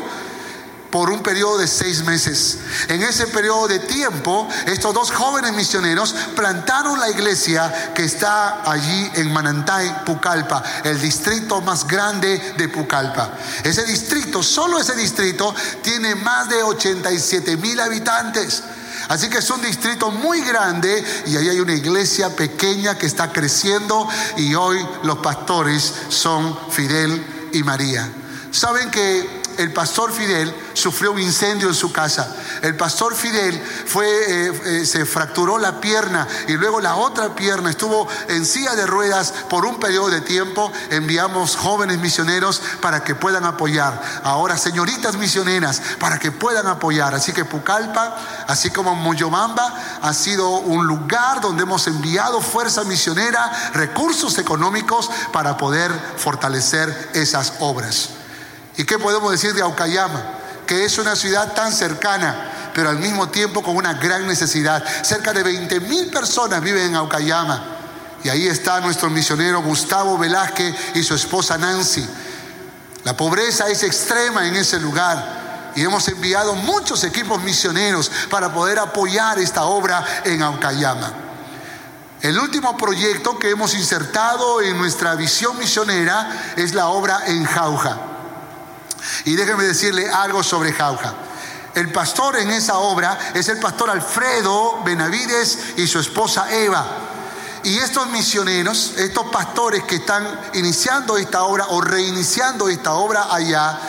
por un periodo de seis meses. En ese periodo de tiempo, estos dos jóvenes misioneros plantaron la iglesia que está allí en Manantay, Pucallpa, el distrito más grande de Pucallpa. Ese distrito, solo ese distrito, tiene más de 87 mil habitantes. Así que es un distrito muy grande y ahí hay una iglesia pequeña que está creciendo y hoy los pastores son Fidel y María. Saben que el pastor Fidel sufrió un incendio en su casa. El pastor Fidel fue, eh, eh, se fracturó la pierna y luego la otra pierna estuvo en silla de ruedas por un periodo de tiempo. Enviamos jóvenes misioneros para que puedan apoyar. Ahora señoritas misioneras para que puedan apoyar. Así que Pucallpa, así como Moyobamba, ha sido un lugar donde hemos enviado fuerza misionera, recursos económicos para poder fortalecer esas obras. ¿Y qué podemos decir de Aucayama? Que es una ciudad tan cercana, pero al mismo tiempo con una gran necesidad. Cerca de 20 mil personas viven en Aucayama. Y ahí está nuestro misionero Gustavo Velázquez y su esposa Nancy. La pobreza es extrema en ese lugar. Y hemos enviado muchos equipos misioneros para poder apoyar esta obra en Aucayama. El último proyecto que hemos insertado en nuestra visión misionera es la obra en Jauja. Y déjenme decirle algo sobre Jauja. El pastor en esa obra es el pastor Alfredo Benavides y su esposa Eva. Y estos misioneros, estos pastores que están iniciando esta obra o reiniciando esta obra allá,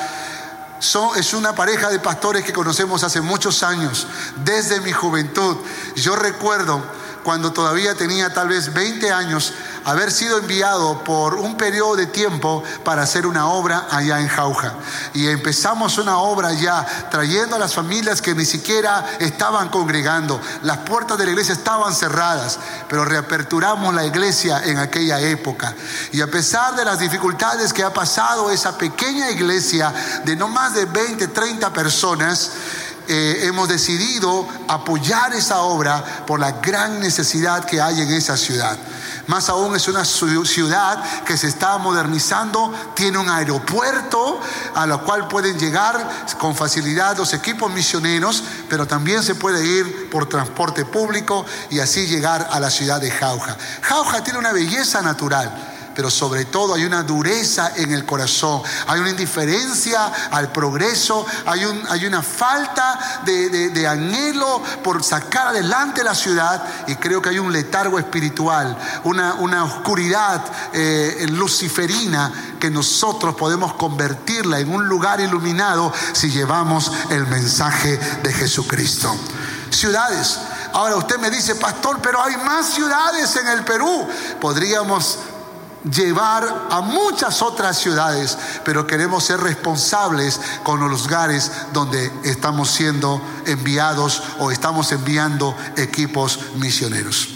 son, es una pareja de pastores que conocemos hace muchos años, desde mi juventud. Yo recuerdo cuando todavía tenía tal vez 20 años, haber sido enviado por un periodo de tiempo para hacer una obra allá en Jauja. Y empezamos una obra ya trayendo a las familias que ni siquiera estaban congregando. Las puertas de la iglesia estaban cerradas, pero reaperturamos la iglesia en aquella época. Y a pesar de las dificultades que ha pasado esa pequeña iglesia de no más de 20, 30 personas, eh, hemos decidido apoyar esa obra por la gran necesidad que hay en esa ciudad. Más aún es una ciudad que se está modernizando, tiene un aeropuerto a lo cual pueden llegar con facilidad los equipos misioneros, pero también se puede ir por transporte público y así llegar a la ciudad de Jauja. Jauja tiene una belleza natural pero sobre todo hay una dureza en el corazón, hay una indiferencia al progreso, hay, un, hay una falta de, anhelo por sacar adelante la ciudad y creo que hay un letargo espiritual, una, una oscuridad eh, luciferina que nosotros podemos convertirla en un lugar iluminado si llevamos el mensaje de Jesucristo. Ciudades. Ahora usted me dice, pastor, pero hay más ciudades en el Perú. Podríamos llevar a muchas otras ciudades, pero queremos ser responsables con los lugares donde estamos siendo enviados o estamos enviando equipos misioneros.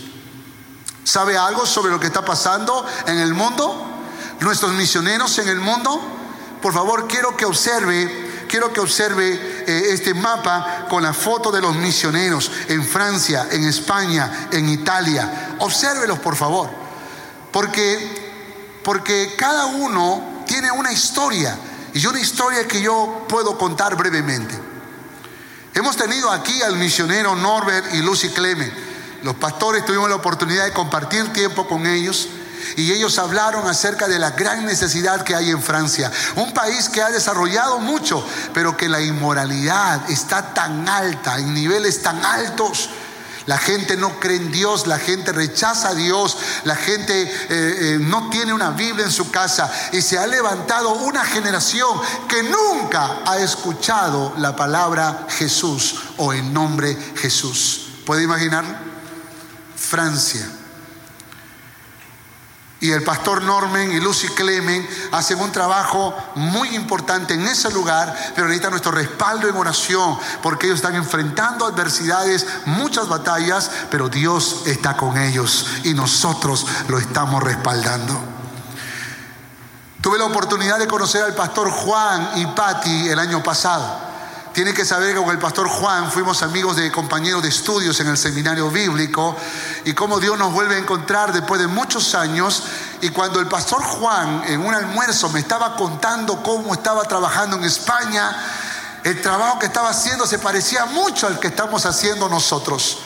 ¿Sabe algo sobre lo que está pasando en el mundo? Nuestros misioneros en el mundo. Por favor, quiero que observe, quiero que observe eh, este mapa con la foto de los misioneros en Francia, en España, en Italia. Obsérvelos, por favor. Porque porque cada uno tiene una historia y una historia que yo puedo contar brevemente. Hemos tenido aquí al misionero Norbert y Lucy Clement. Los pastores tuvimos la oportunidad de compartir tiempo con ellos y ellos hablaron acerca de la gran necesidad que hay en Francia, un país que ha desarrollado mucho, pero que la inmoralidad está tan alta, en niveles tan altos la gente no cree en Dios, la gente rechaza a Dios, la gente eh, eh, no tiene una Biblia en su casa y se ha levantado una generación que nunca ha escuchado la palabra Jesús o el nombre Jesús. ¿Puede imaginar? Francia y el pastor Norman y Lucy Clemen hacen un trabajo muy importante en ese lugar, pero necesitan nuestro respaldo en oración, porque ellos están enfrentando adversidades, muchas batallas, pero Dios está con ellos y nosotros lo estamos respaldando. Tuve la oportunidad de conocer al pastor Juan y Patti el año pasado. Tiene que saber que con el pastor Juan fuimos amigos de compañeros de estudios en el seminario bíblico y cómo Dios nos vuelve a encontrar después de muchos años. Y cuando el pastor Juan en un almuerzo me estaba contando cómo estaba trabajando en España, el trabajo que estaba haciendo se parecía mucho al que estamos haciendo nosotros.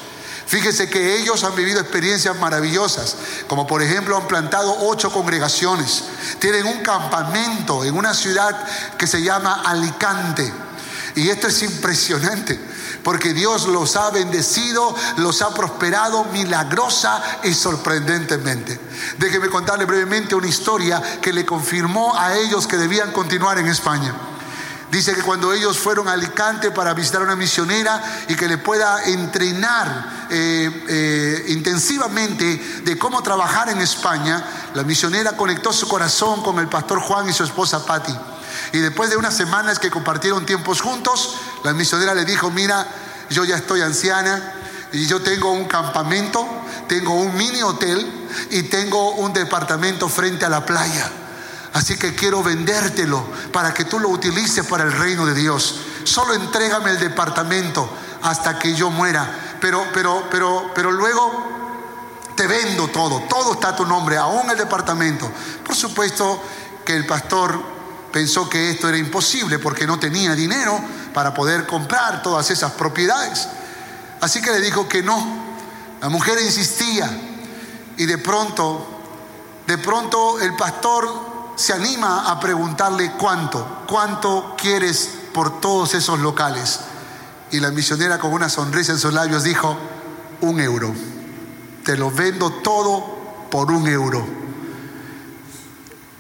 Fíjese que ellos han vivido experiencias maravillosas, como por ejemplo han plantado ocho congregaciones, tienen un campamento en una ciudad que se llama Alicante y esto es impresionante, porque Dios los ha bendecido, los ha prosperado milagrosa y sorprendentemente. Déjeme contarle brevemente una historia que le confirmó a ellos que debían continuar en España. Dice que cuando ellos fueron a Alicante para visitar a una misionera y que le pueda entrenar eh, eh, intensivamente de cómo trabajar en España, la misionera conectó su corazón con el pastor Juan y su esposa Patti. Y después de unas semanas que compartieron tiempos juntos, la misionera le dijo, mira, yo ya estoy anciana y yo tengo un campamento, tengo un mini hotel y tengo un departamento frente a la playa. Así que quiero vendértelo para que tú lo utilices para el reino de Dios. Solo entrégame el departamento hasta que yo muera. Pero, pero, pero, pero luego te vendo todo. Todo está a tu nombre, aún el departamento. Por supuesto que el pastor pensó que esto era imposible porque no tenía dinero para poder comprar todas esas propiedades. Así que le dijo que no. La mujer insistía y de pronto, de pronto el pastor se anima a preguntarle cuánto, cuánto quieres por todos esos locales. Y la misionera con una sonrisa en sus labios dijo, un euro. Te lo vendo todo por un euro.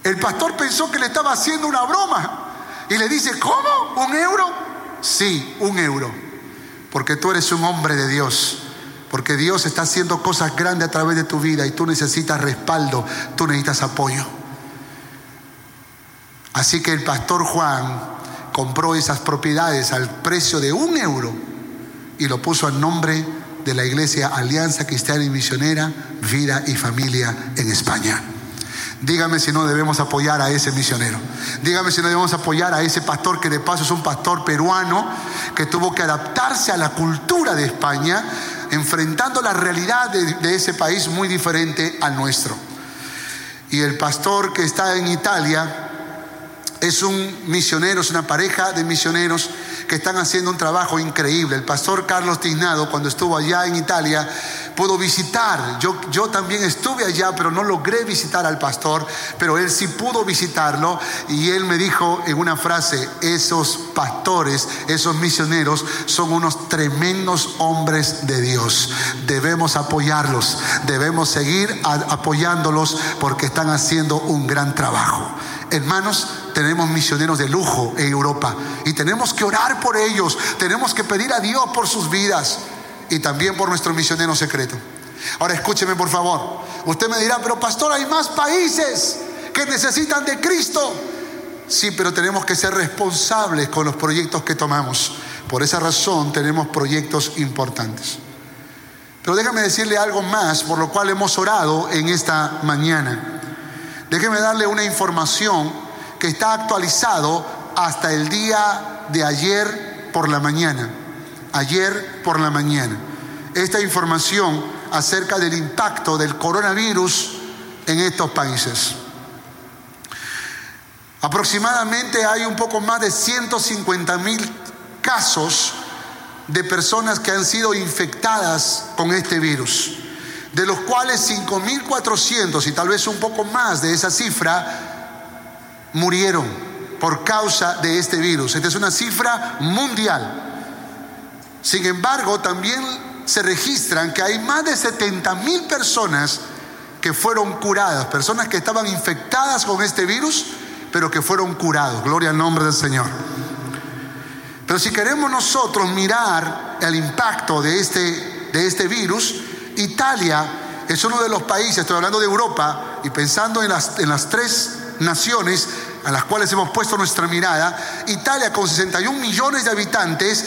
El pastor pensó que le estaba haciendo una broma y le dice, ¿cómo? ¿Un euro? Sí, un euro. Porque tú eres un hombre de Dios. Porque Dios está haciendo cosas grandes a través de tu vida y tú necesitas respaldo, tú necesitas apoyo. Así que el pastor Juan compró esas propiedades al precio de un euro y lo puso al nombre de la iglesia Alianza Cristiana y Misionera, Vida y Familia en España. Dígame si no debemos apoyar a ese misionero. Dígame si no debemos apoyar a ese pastor que de paso es un pastor peruano que tuvo que adaptarse a la cultura de España, enfrentando la realidad de, ese país muy diferente al nuestro. Y el pastor que está en Italia es un misionero, es una pareja de misioneros que están haciendo un trabajo increíble. El pastor Carlos Tiznado, cuando estuvo allá en Italia, pudo visitar. Yo, yo también estuve allá, pero no logré visitar al pastor, pero él sí pudo visitarlo y él me dijo en una frase, esos pastores, esos misioneros son unos tremendos hombres de Dios. Debemos apoyarlos, debemos seguir apoyándolos porque están haciendo un gran trabajo. Hermanos, tenemos misioneros de lujo en Europa y tenemos que orar por ellos, tenemos que pedir a Dios por sus vidas y también por nuestro misionero secreto. Ahora escúcheme por favor. Usted me dirá, pero pastor, hay más países que necesitan de Cristo. Sí, pero tenemos que ser responsables con los proyectos que tomamos. Por esa razón tenemos proyectos importantes. Pero déjame decirle algo más por lo cual hemos orado en esta mañana. Déjeme darle una información que está actualizado hasta el día de ayer por la mañana ayer por la mañana. Esta información acerca del impacto del coronavirus en estos países. Aproximadamente hay un poco más de 150 mil casos de personas que han sido infectadas con este virus, de los cuales 5.400 y tal vez un poco más de esa cifra murieron por causa de este virus. Esta es una cifra mundial. Sin embargo, también se registran que hay más de 70 mil personas que fueron curadas, personas que estaban infectadas con este virus, pero que fueron curados. Gloria al nombre del Señor. Pero si queremos nosotros mirar el impacto de este, de este virus, Italia es uno de los países, estoy hablando de Europa, y pensando en las, en las tres naciones a las cuales hemos puesto nuestra mirada, Italia con 61 millones de habitantes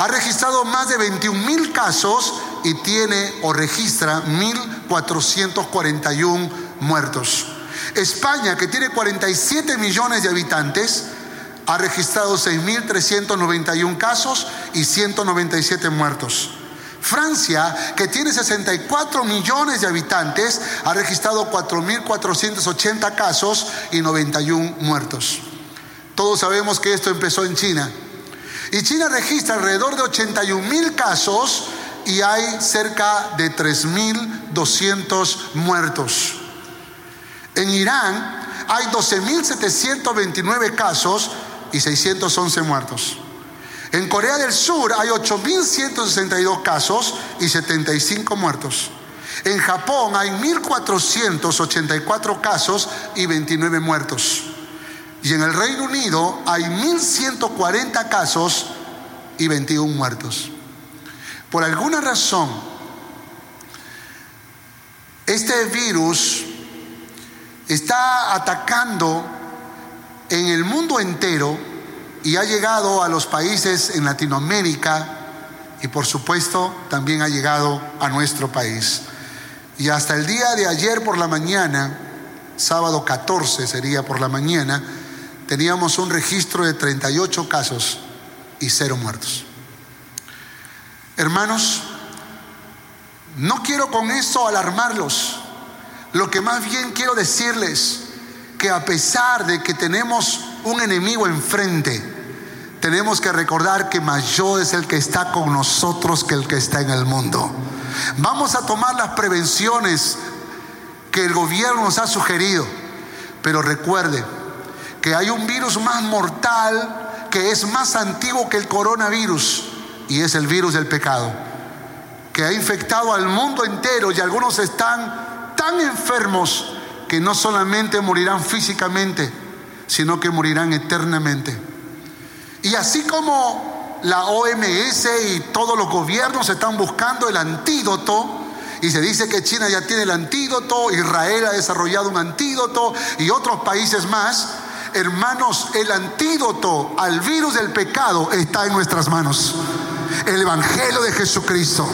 ha registrado más de 21 mil casos y tiene o registra 1.441 muertos. España, que tiene 47 millones de habitantes, ha registrado 6.391 casos y 197 muertos. Francia, que tiene 64 millones de habitantes, ha registrado 4.480 casos y 91 muertos. Todos sabemos que esto empezó en China y China registra alrededor de 81 mil casos y hay cerca de 3.200 muertos. En Irán hay 12.729 casos y 611 muertos. En Corea del Sur hay 8.162 casos y 75 muertos. En Japón hay 1.484 casos y 29 muertos. Y en el Reino Unido hay 1.140 casos y 21 muertos. Por alguna razón, este virus está atacando en el mundo entero y ha llegado a los países en Latinoamérica y por supuesto también ha llegado a nuestro país. Y hasta el día de ayer por la mañana, sábado 14 sería por la mañana, teníamos un registro de 38 casos y cero muertos. Hermanos, no quiero con esto alarmarlos. Lo que más bien quiero decirles que a pesar de que tenemos un enemigo enfrente, tenemos que recordar que mayor es el que está con nosotros que el que está en el mundo. Vamos a tomar las prevenciones que el gobierno nos ha sugerido, pero recuerde, que hay un virus más mortal que es más antiguo que el coronavirus y es el virus del pecado, que ha infectado al mundo entero y algunos están tan enfermos que no solamente morirán físicamente, sino que morirán eternamente. Y así como la OMS y todos los gobiernos están buscando el antídoto, y se dice que China ya tiene el antídoto, Israel ha desarrollado un antídoto y otros países más, Hermanos, el antídoto al virus del pecado está en nuestras manos. El Evangelio de Jesucristo.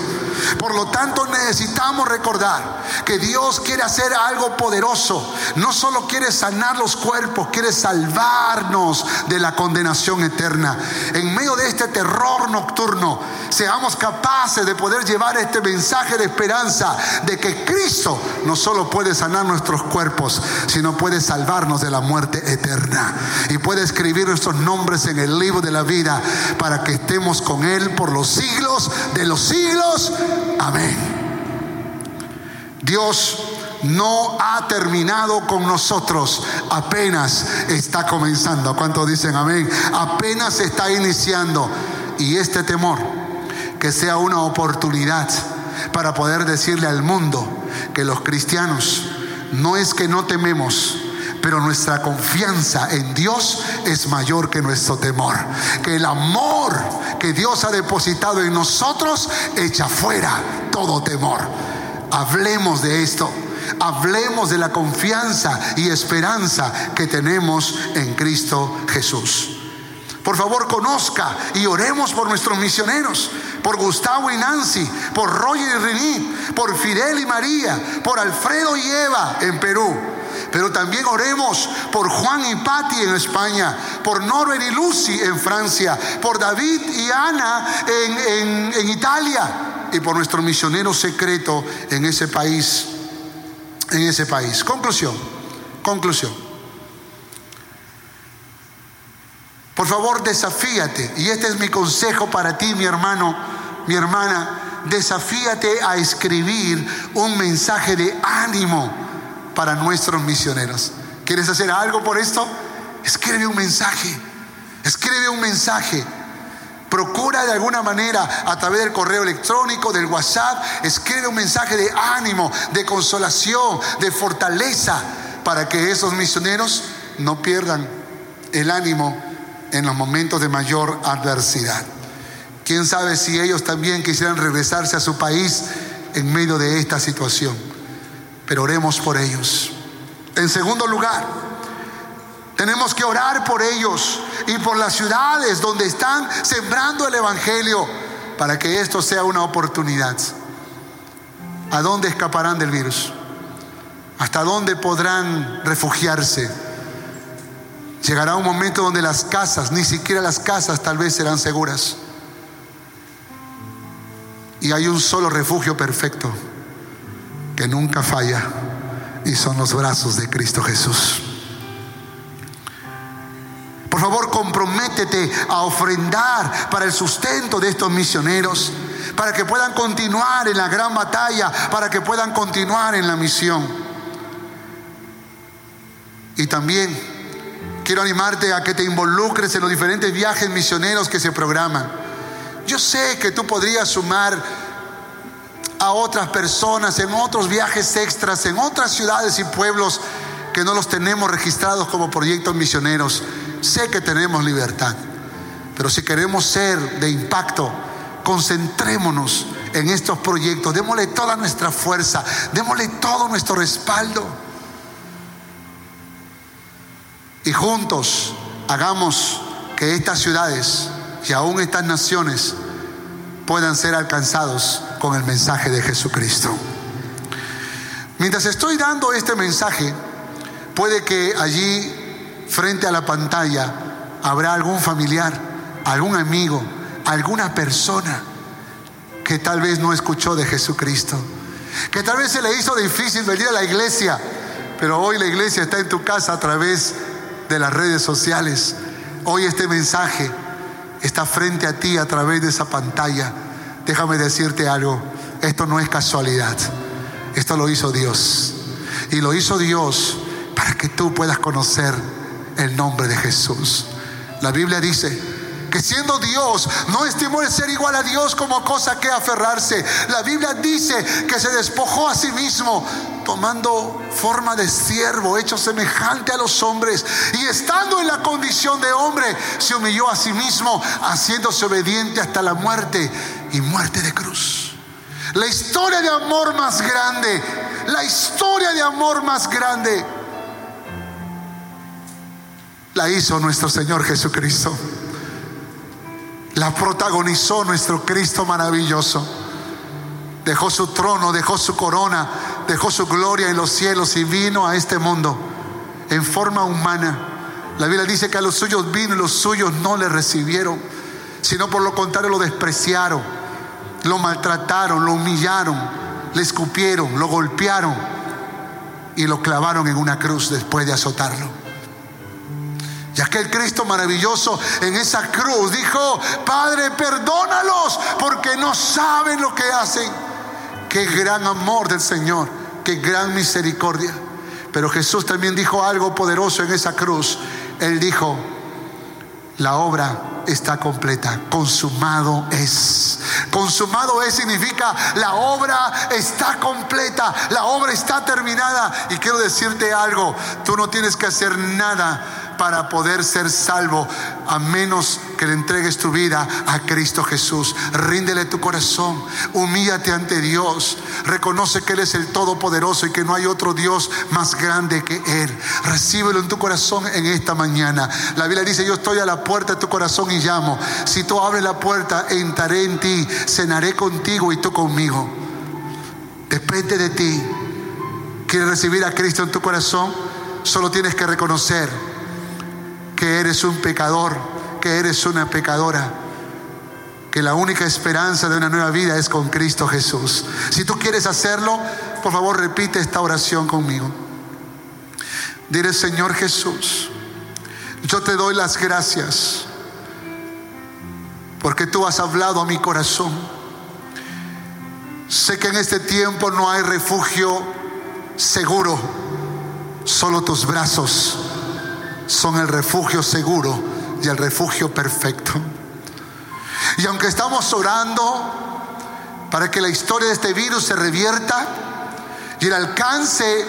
Por lo tanto, necesitamos recordar que Dios quiere hacer algo poderoso. No solo quiere sanar los cuerpos, quiere salvarnos de la condenación eterna. En medio de este terror nocturno, seamos capaces de poder llevar este mensaje de esperanza de que Cristo no solo puede sanar nuestros cuerpos, sino puede salvarnos de la muerte eterna. Y puede escribir nuestros nombres en el libro de la vida para que estemos con Él por los siglos de los siglos. Amén. Dios no ha terminado con nosotros, apenas está comenzando. ¿Cuántos dicen amén? Apenas está iniciando. Y este temor, que sea una oportunidad para poder decirle al mundo que los cristianos no es que no tememos, pero nuestra confianza en Dios es mayor que nuestro temor. Que el amor que Dios ha depositado en nosotros echa fuera todo temor. Hablemos de esto. Hablemos de la confianza y esperanza que tenemos en Cristo Jesús. Por favor, conozca y oremos por nuestros misioneros, por Gustavo y Nancy, por Roger y René, por Fidel y María, por Alfredo y Eva en Perú. Pero también oremos por Juan y Patti en España, por Norbert y Lucy en Francia, por David y Ana en, en Italia y por nuestro misionero secreto en ese país. En ese país. Conclusión, conclusión. Por favor, desafíate. Y este es mi consejo para ti, mi hermano, mi hermana. Desafíate a escribir un mensaje de ánimo para nuestros misioneros. ¿Quieres hacer algo por esto? Escribe un mensaje. Escribe un mensaje. Procura de alguna manera a través del correo electrónico, del WhatsApp, escribe un mensaje de ánimo, de consolación, de fortaleza, para que esos misioneros no pierdan el ánimo en los momentos de mayor adversidad. Quién sabe si ellos también quisieran regresarse a su país en medio de esta situación. Pero oremos por ellos. En segundo lugar, tenemos que orar por ellos y por las ciudades donde están sembrando el Evangelio para que esto sea una oportunidad. ¿A dónde escaparán del virus? ¿Hasta dónde podrán refugiarse? Llegará un momento donde las casas, ni siquiera las casas tal vez serán seguras. Y hay un solo refugio perfecto que nunca falla y son los brazos de Cristo Jesús. Por favor, comprométete a ofrendar para el sustento de estos misioneros, para que puedan continuar en la gran batalla, para que puedan continuar en la misión. Y también quiero animarte a que te involucres en los diferentes viajes misioneros que se programan. Yo sé que tú podrías sumar a otras personas en otros viajes extras, en otras ciudades y pueblos que no los tenemos registrados como proyectos misioneros. Sé que tenemos libertad, pero si queremos ser de impacto, concentrémonos en estos proyectos, démosle toda nuestra fuerza, démosle todo nuestro respaldo. y juntos hagamos que estas ciudades y aún estas naciones puedan ser alcanzados con el mensaje de Jesucristo. Mientras estoy dando este mensaje, puede que allí, frente a la pantalla, habrá algún familiar, algún amigo, alguna persona que tal vez no escuchó de Jesucristo, que tal vez se le hizo difícil venir a la iglesia, pero hoy la iglesia está en tu casa a través de las redes sociales. Hoy este mensaje está frente a ti a través de esa pantalla. Déjame decirte algo, esto no es casualidad, esto lo hizo Dios. Y lo hizo Dios para que tú puedas conocer el nombre de Jesús. La Biblia dice que siendo Dios no estimó el ser igual a Dios como cosa que aferrarse. La Biblia dice que se despojó a sí mismo tomando forma de siervo, hecho semejante a los hombres, y estando en la condición de hombre, se humilló a sí mismo, haciéndose obediente hasta la muerte y muerte de cruz. La historia de amor más grande, la historia de amor más grande, la hizo nuestro Señor Jesucristo. La protagonizó nuestro Cristo maravilloso. dejó su trono, dejó su corona, dejó su gloria en los cielos y vino a este mundo en forma humana. La Biblia dice que a los suyos vino y los suyos no le recibieron, sino por lo contrario lo despreciaron, lo maltrataron, lo humillaron, le escupieron, lo golpearon y lo clavaron en una cruz después de azotarlo. Y aquel Cristo maravilloso en esa cruz dijo, Padre, perdónalos porque no saben lo que hacen. Qué gran amor del Señor, qué gran misericordia. Pero Jesús también dijo algo poderoso en esa cruz. Él dijo, la obra está completa, consumado es. Consumado es significa la obra está completa, la obra está terminada. Y quiero decirte algo, tú no tienes que hacer nada para poder ser salvo, a menos que le entregues tu vida a Cristo Jesús. Ríndele tu corazón, humíllate ante Dios, reconoce que Él es el Todopoderoso y que no hay otro Dios más grande que Él. Recíbelo en tu corazón en esta mañana. La Biblia dice, yo estoy a la puerta de tu corazón y llamo. Si tú abres la puerta, entraré en ti, cenaré contigo y tú conmigo. Depende de ti. ¿Quieres recibir a Cristo en tu corazón? Solo tienes que reconocer que eres un pecador, que eres una pecadora, que la única esperanza de una nueva vida es con Cristo Jesús. Si tú quieres hacerlo, por favor repite esta oración conmigo. Dile, Señor Jesús, yo te doy las gracias porque tú has hablado a mi corazón. Sé que en este tiempo no hay refugio seguro, solo tus brazos son el refugio seguro y el refugio perfecto. Y aunque estamos orando para que la historia de este virus se revierta y el alcance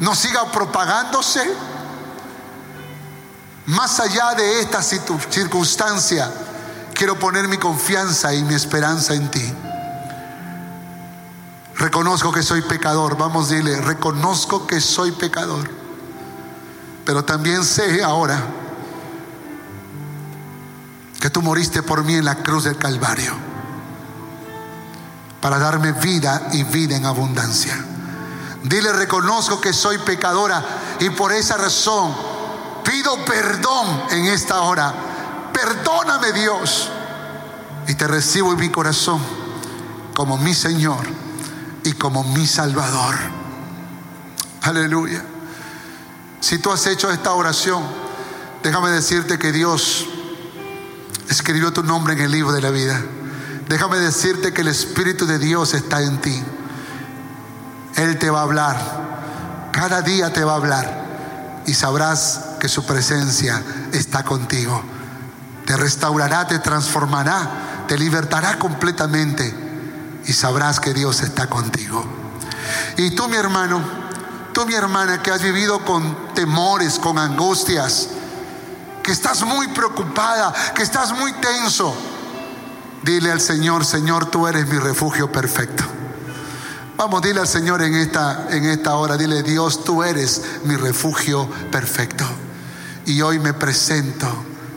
no siga propagándose, más allá de esta circunstancia, quiero poner mi confianza y mi esperanza en ti. Reconozco que soy pecador, vamos dile, reconozco que soy pecador pero también sé ahora que tú moriste por mí en la cruz del Calvario para darme vida y vida en abundancia. Dile, reconozco que soy pecadora y por esa razón pido perdón en esta hora. Perdóname Dios y te recibo en mi corazón como mi Señor y como mi Salvador. Aleluya. Si tú has hecho esta oración, déjame decirte que Dios escribió tu nombre en el libro de la vida. Déjame decirte que el Espíritu de Dios está en ti. Él te va a hablar. Cada día te va a hablar. Y sabrás que su presencia está contigo. Te restaurará, te transformará, te libertará completamente. Y sabrás que Dios está contigo. Y tú, mi hermano, Mi hermana, que has vivido con temores, con angustias, que estás muy preocupada, que estás muy tenso, dile al Señor, Señor, tú eres mi refugio perfecto. Vamos, dile al Señor en esta, en esta hora, dile, Dios, tú eres mi refugio perfecto. Y hoy me presento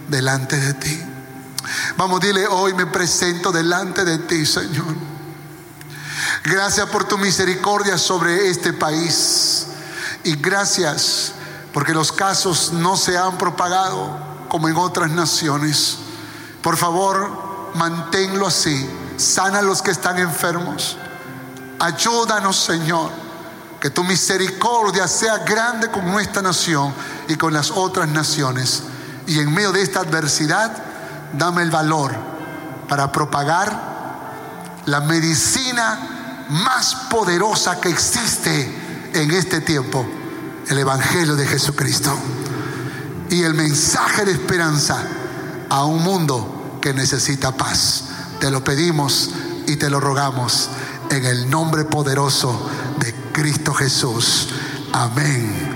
delante de ti. Vamos, dile, hoy me presento delante de ti, Señor. Gracias por tu misericordia sobre este país. Y gracias porque los casos no se han propagado como en otras naciones. Por favor, manténlo así. Sana a los que están enfermos. Ayúdanos, Señor. Que tu misericordia sea grande con nuestra nación y con las otras naciones. Y en medio de esta adversidad, dame el valor para propagar la medicina más poderosa que existe en este tiempo, el Evangelio de Jesucristo. Y el mensaje de esperanza a un mundo que necesita paz. Te lo pedimos y te lo rogamos en el nombre poderoso de Cristo Jesús. Amén.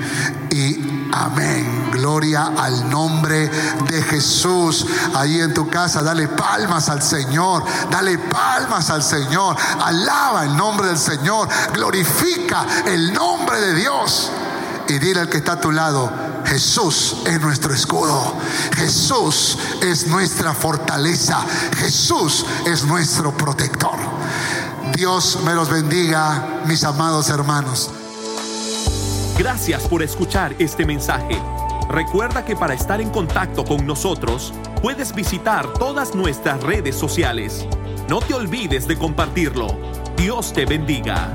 Y Amén. Gloria al nombre de Jesús. Ahí en tu casa, dale palmas al Señor. Dale palmas al Señor. Alaba el nombre del Señor. Glorifica el nombre de Dios. Y dile al que está a tu lado, Jesús es nuestro escudo. Jesús es nuestra fortaleza. Jesús es nuestro protector. Dios me los bendiga, mis amados hermanos. Gracias por escuchar este mensaje. Recuerda que para estar en contacto con nosotros, puedes visitar todas nuestras redes sociales. No te olvides de compartirlo. Dios te bendiga.